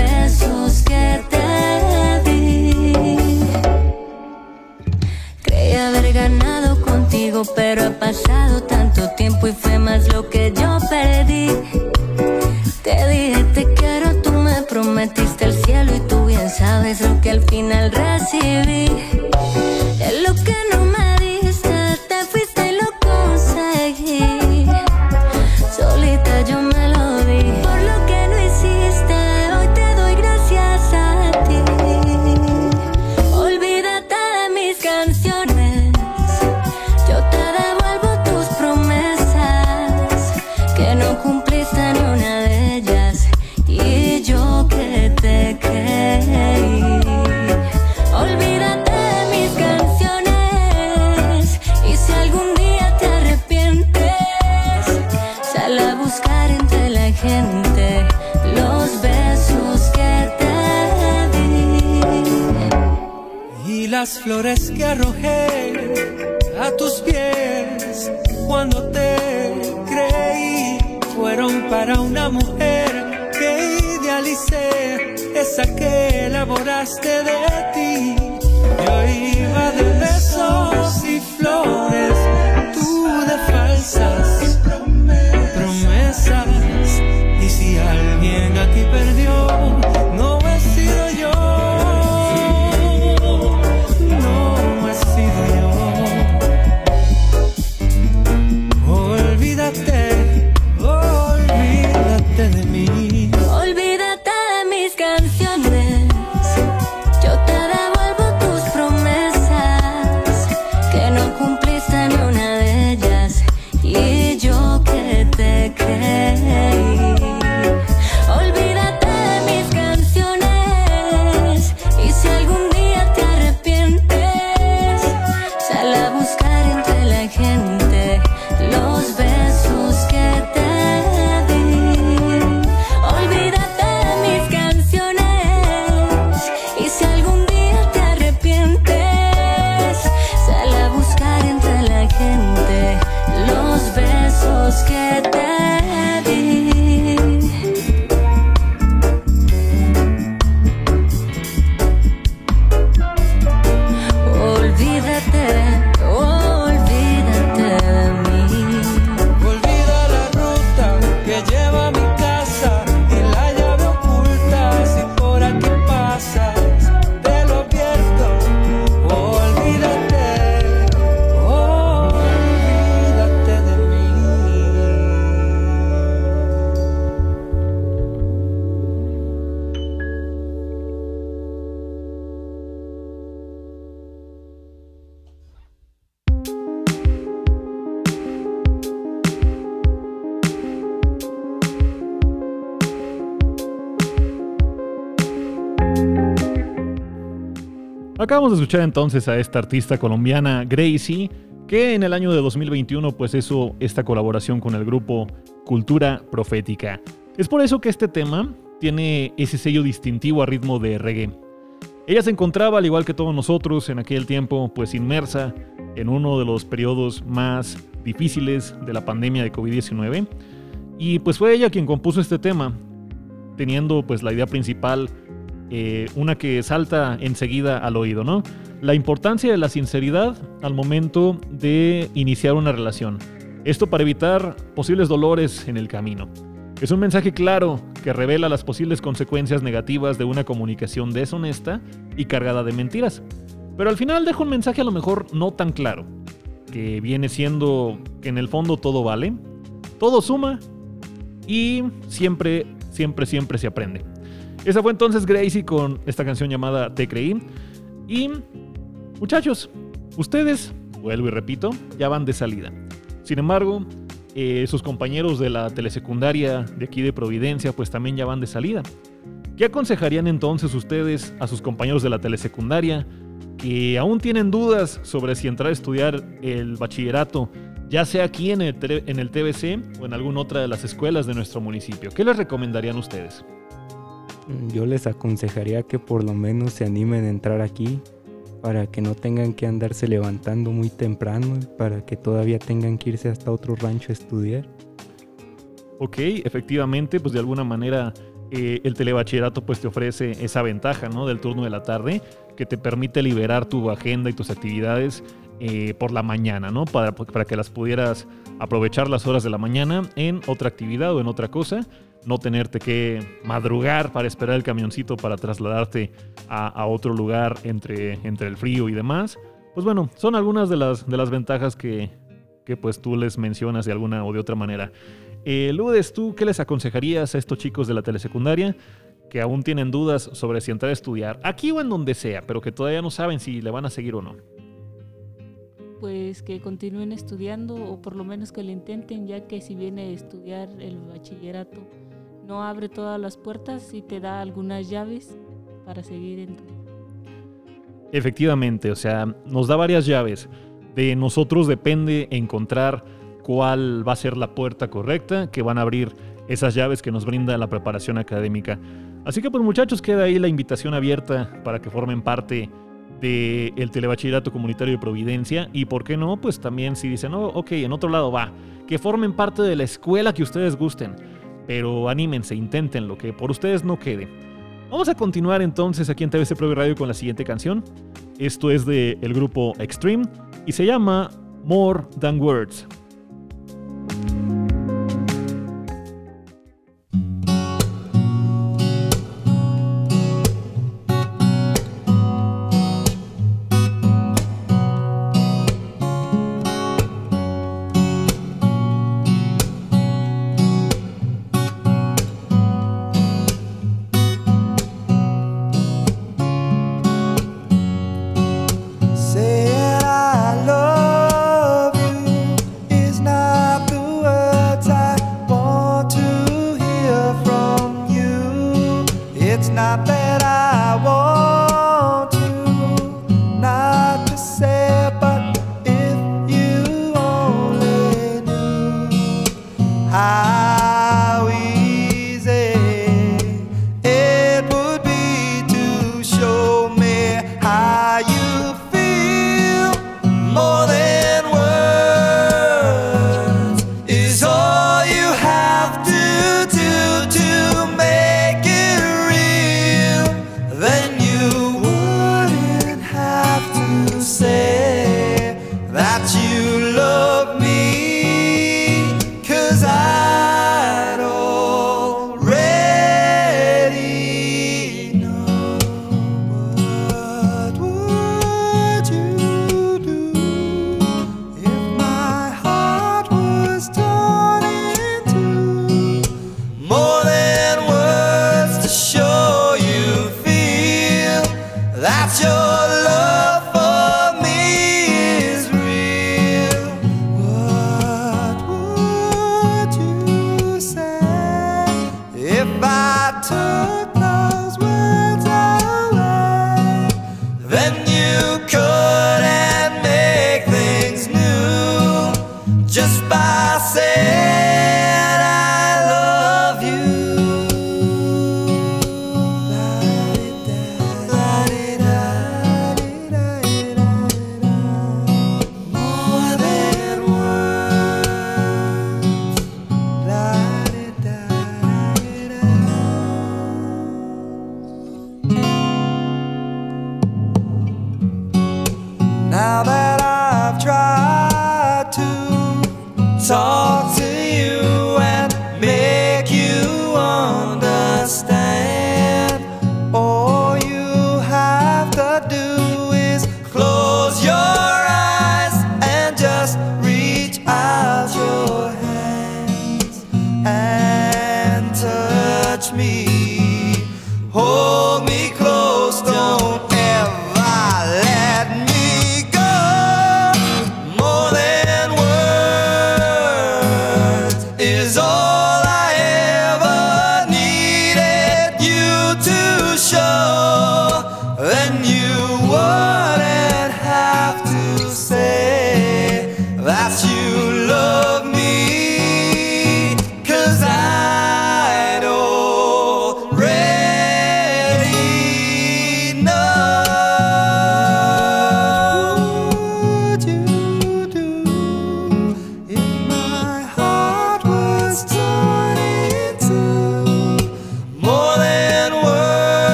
S11: Besos que te di. Creí haber ganado contigo, pero ha pasado tanto tiempo y fue más lo que yo perdí. Te dije te quiero, tú me prometiste el cielo y tú bien sabes lo que al final recibí. Es lo que no
S3: flores que arrojé a tus pies cuando te creí fueron para una mujer que idealicé, esa que elaboraste de ti. Yo iba de besos y
S2: Acabamos de escuchar entonces a esta artista colombiana Gracie, que en el año de 2021 pues hizo esta colaboración con el grupo Cultura Profética. Es por eso que este tema tiene ese sello distintivo a ritmo de reggae. Ella se encontraba, al igual que todos nosotros, en aquel tiempo pues inmersa en uno de los periodos más difíciles de la pandemia de COVID-19 y pues fue ella quien compuso este tema, teniendo pues la idea principal eh, una que salta enseguida al oído, ¿no? La importancia de la sinceridad al momento de iniciar una relación. Esto para evitar posibles dolores en el camino. Es un mensaje claro que revela las posibles consecuencias negativas de una comunicación deshonesta y cargada de mentiras. Pero al final deja un mensaje a lo mejor no tan claro, que viene siendo que en el fondo todo vale, todo suma y siempre, siempre, siempre se aprende. Esa fue entonces Gracie con esta canción llamada Te Creí. Y muchachos, ustedes, vuelvo y repito, ya van de salida. Sin embargo, eh, sus compañeros de la telesecundaria de aquí de Providencia pues también ya van de salida. ¿Qué aconsejarían entonces ustedes a sus compañeros de la telesecundaria que aún tienen dudas sobre si entrar a estudiar el bachillerato, ya sea aquí en el, en el TBC o en alguna otra de las escuelas de nuestro municipio? ¿Qué les recomendarían ustedes?
S5: Yo les aconsejaría que por lo menos se animen a entrar aquí para que no tengan que andarse levantando muy temprano, para que todavía tengan que irse hasta otro rancho a estudiar.
S2: Ok, efectivamente, pues de alguna manera eh, el telebachillerato pues te ofrece esa ventaja, ¿no? Del turno de la tarde que te permite liberar tu agenda y tus actividades eh, por la mañana, ¿no? Para que las pudieras aprovechar las horas de la mañana en otra actividad o en otra cosa, no tenerte que madrugar para esperar el camioncito para trasladarte a, otro lugar entre, entre el frío y demás. Pues bueno, son algunas de las, de las ventajas que, que pues tú les mencionas de alguna o de otra manera. Eh, ¿tú qué les aconsejarías a estos chicos de la telesecundaria que aún tienen dudas sobre si entrar a estudiar, aquí o en donde sea, pero que todavía no saben si le van a seguir o no?
S4: Pues que continúen estudiando o por lo menos que lo intenten, ya que si viene a estudiar el bachillerato no abre todas las puertas y te da algunas llaves para seguir en tu...
S2: Efectivamente, o sea, nos da varias llaves. De nosotros depende encontrar cuál va a ser la puerta correcta que van a abrir esas llaves que nos brinda la preparación académica. Así que pues muchachos, queda ahí la invitación abierta para que formen parte
S8: del de Comunitario de Providencia y por qué no, pues también si dicen, oh, ok, en otro lado va, que formen parte de la escuela que ustedes gusten pero anímense, intenten lo que por ustedes no quede. Vamos a continuar entonces aquí en TVC Pro Radio con la siguiente canción. Esto es del el grupo Extreme y se llama More Than Words.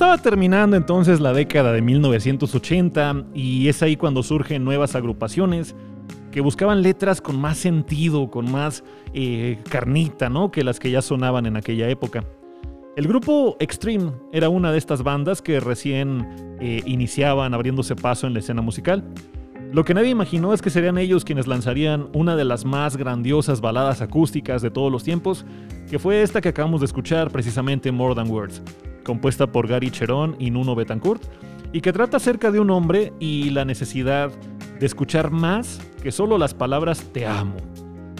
S2: Estaba terminando entonces la década de 1980 y es ahí cuando surgen nuevas agrupaciones que buscaban letras con más sentido, con más eh, carnita, ¿no? Que las que ya sonaban en aquella época. El grupo Extreme era una de estas bandas que recién eh, iniciaban abriéndose paso en la escena musical. Lo que nadie imaginó es que serían ellos quienes lanzarían una de las más grandiosas baladas acústicas de todos los tiempos, que fue esta que acabamos de escuchar precisamente More Than Words, compuesta por Gary Cherón y Nuno Betancourt, y que trata acerca de un hombre y la necesidad de escuchar más que solo las palabras te amo,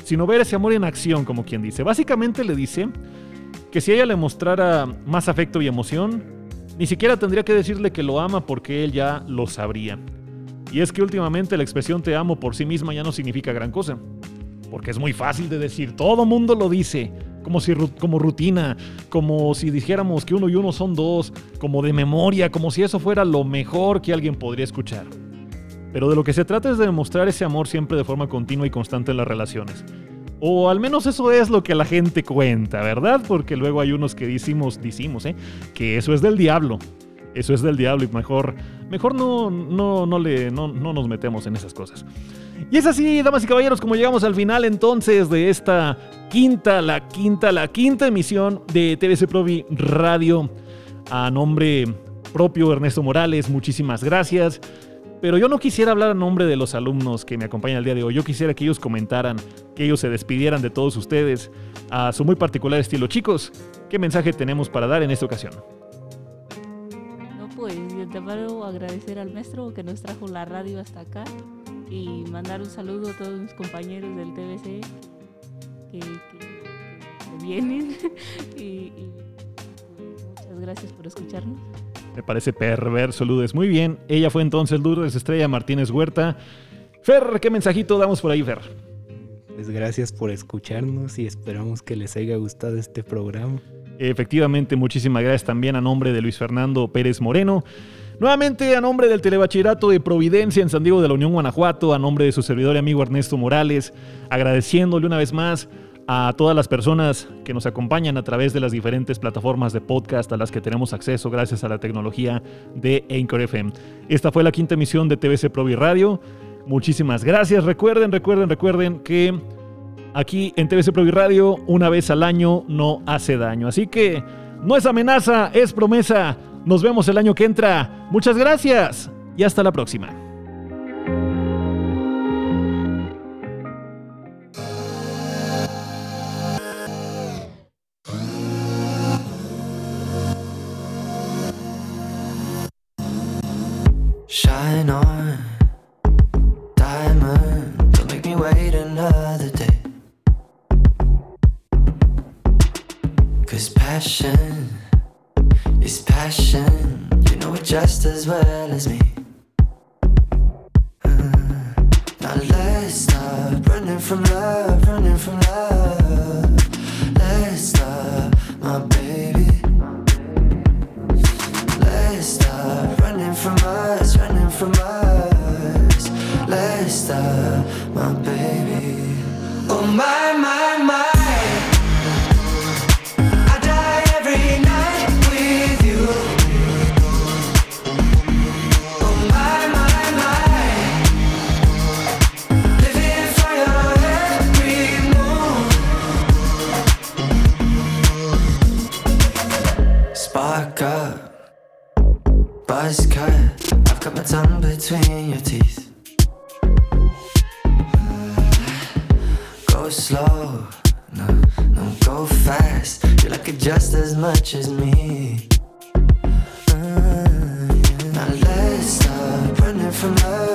S2: sino ver ese amor en acción, como quien dice. Básicamente le dice que si ella le mostrara más afecto y emoción, ni siquiera tendría que decirle que lo ama porque él ya lo sabría. Y es que últimamente la expresión te amo por sí misma ya no significa gran cosa. Porque es muy fácil de decir, todo mundo lo dice, como, si, como rutina, como si dijéramos que uno y uno son dos, como de memoria, como si eso fuera lo mejor que alguien podría escuchar. Pero de lo que se trata es de demostrar ese amor siempre de forma continua y constante en las relaciones. O al menos eso es lo que la gente cuenta, ¿verdad? Porque luego hay unos que decimos, decimos, ¿eh? Que eso es del diablo. Eso es del diablo y mejor, mejor no, no, no, le, no, no nos metemos en esas cosas. Y es así, damas y caballeros, como llegamos al final entonces de esta quinta, la quinta, la quinta emisión de TVC Provi Radio. A nombre propio Ernesto Morales, muchísimas gracias. Pero yo no quisiera hablar a nombre de los alumnos que me acompañan el día de hoy. Yo quisiera que ellos comentaran, que ellos se despidieran de todos ustedes a su muy particular estilo. Chicos, ¿qué mensaje tenemos para dar en esta ocasión?
S4: Antemano agradecer al maestro que nos trajo la radio hasta acá y mandar un saludo a todos mis compañeros del TBC que, que- que vienen y, y, muchas gracias por escucharnos.
S2: Me parece perverso, Ludes. Muy bien. Ella fue entonces Lourdes Estrella Martínez Huerta. Fer, ¿qué mensajito damos por ahí, Fer?
S5: Pues gracias por escucharnos y esperamos que les haya gustado este programa.
S2: Efectivamente, muchísimas gracias también a nombre de Luis Fernando Pérez Moreno. Nuevamente a nombre del Telebachillerato de Providencia en San Diego de la Unión Guanajuato, a nombre de su servidor y amigo Ernesto Morales, agradeciéndole una vez más a todas las personas que nos acompañan a través de las diferentes plataformas de podcast a las que tenemos acceso gracias a la tecnología de Anchor FM. Esta fue la quinta emisión de TVC Provi Radio. Muchísimas gracias. Recuerden, recuerden, recuerden que aquí en TVC Provi Radio una vez al año no hace daño. Así que no es amenaza, es promesa. Nos vemos el año que entra. Muchas gracias y hasta la próxima.
S12: Shine on, just as well as me. Uh, now let's stop running from love, running from love. Let's stop, my baby. Let's stop running from us, running from us. Let's stop, my baby. Oh my, my, my. Between your teeth. Go slow, no, no, go fast. You like it just as much as me. Uh, yeah. Now let's stop running from love,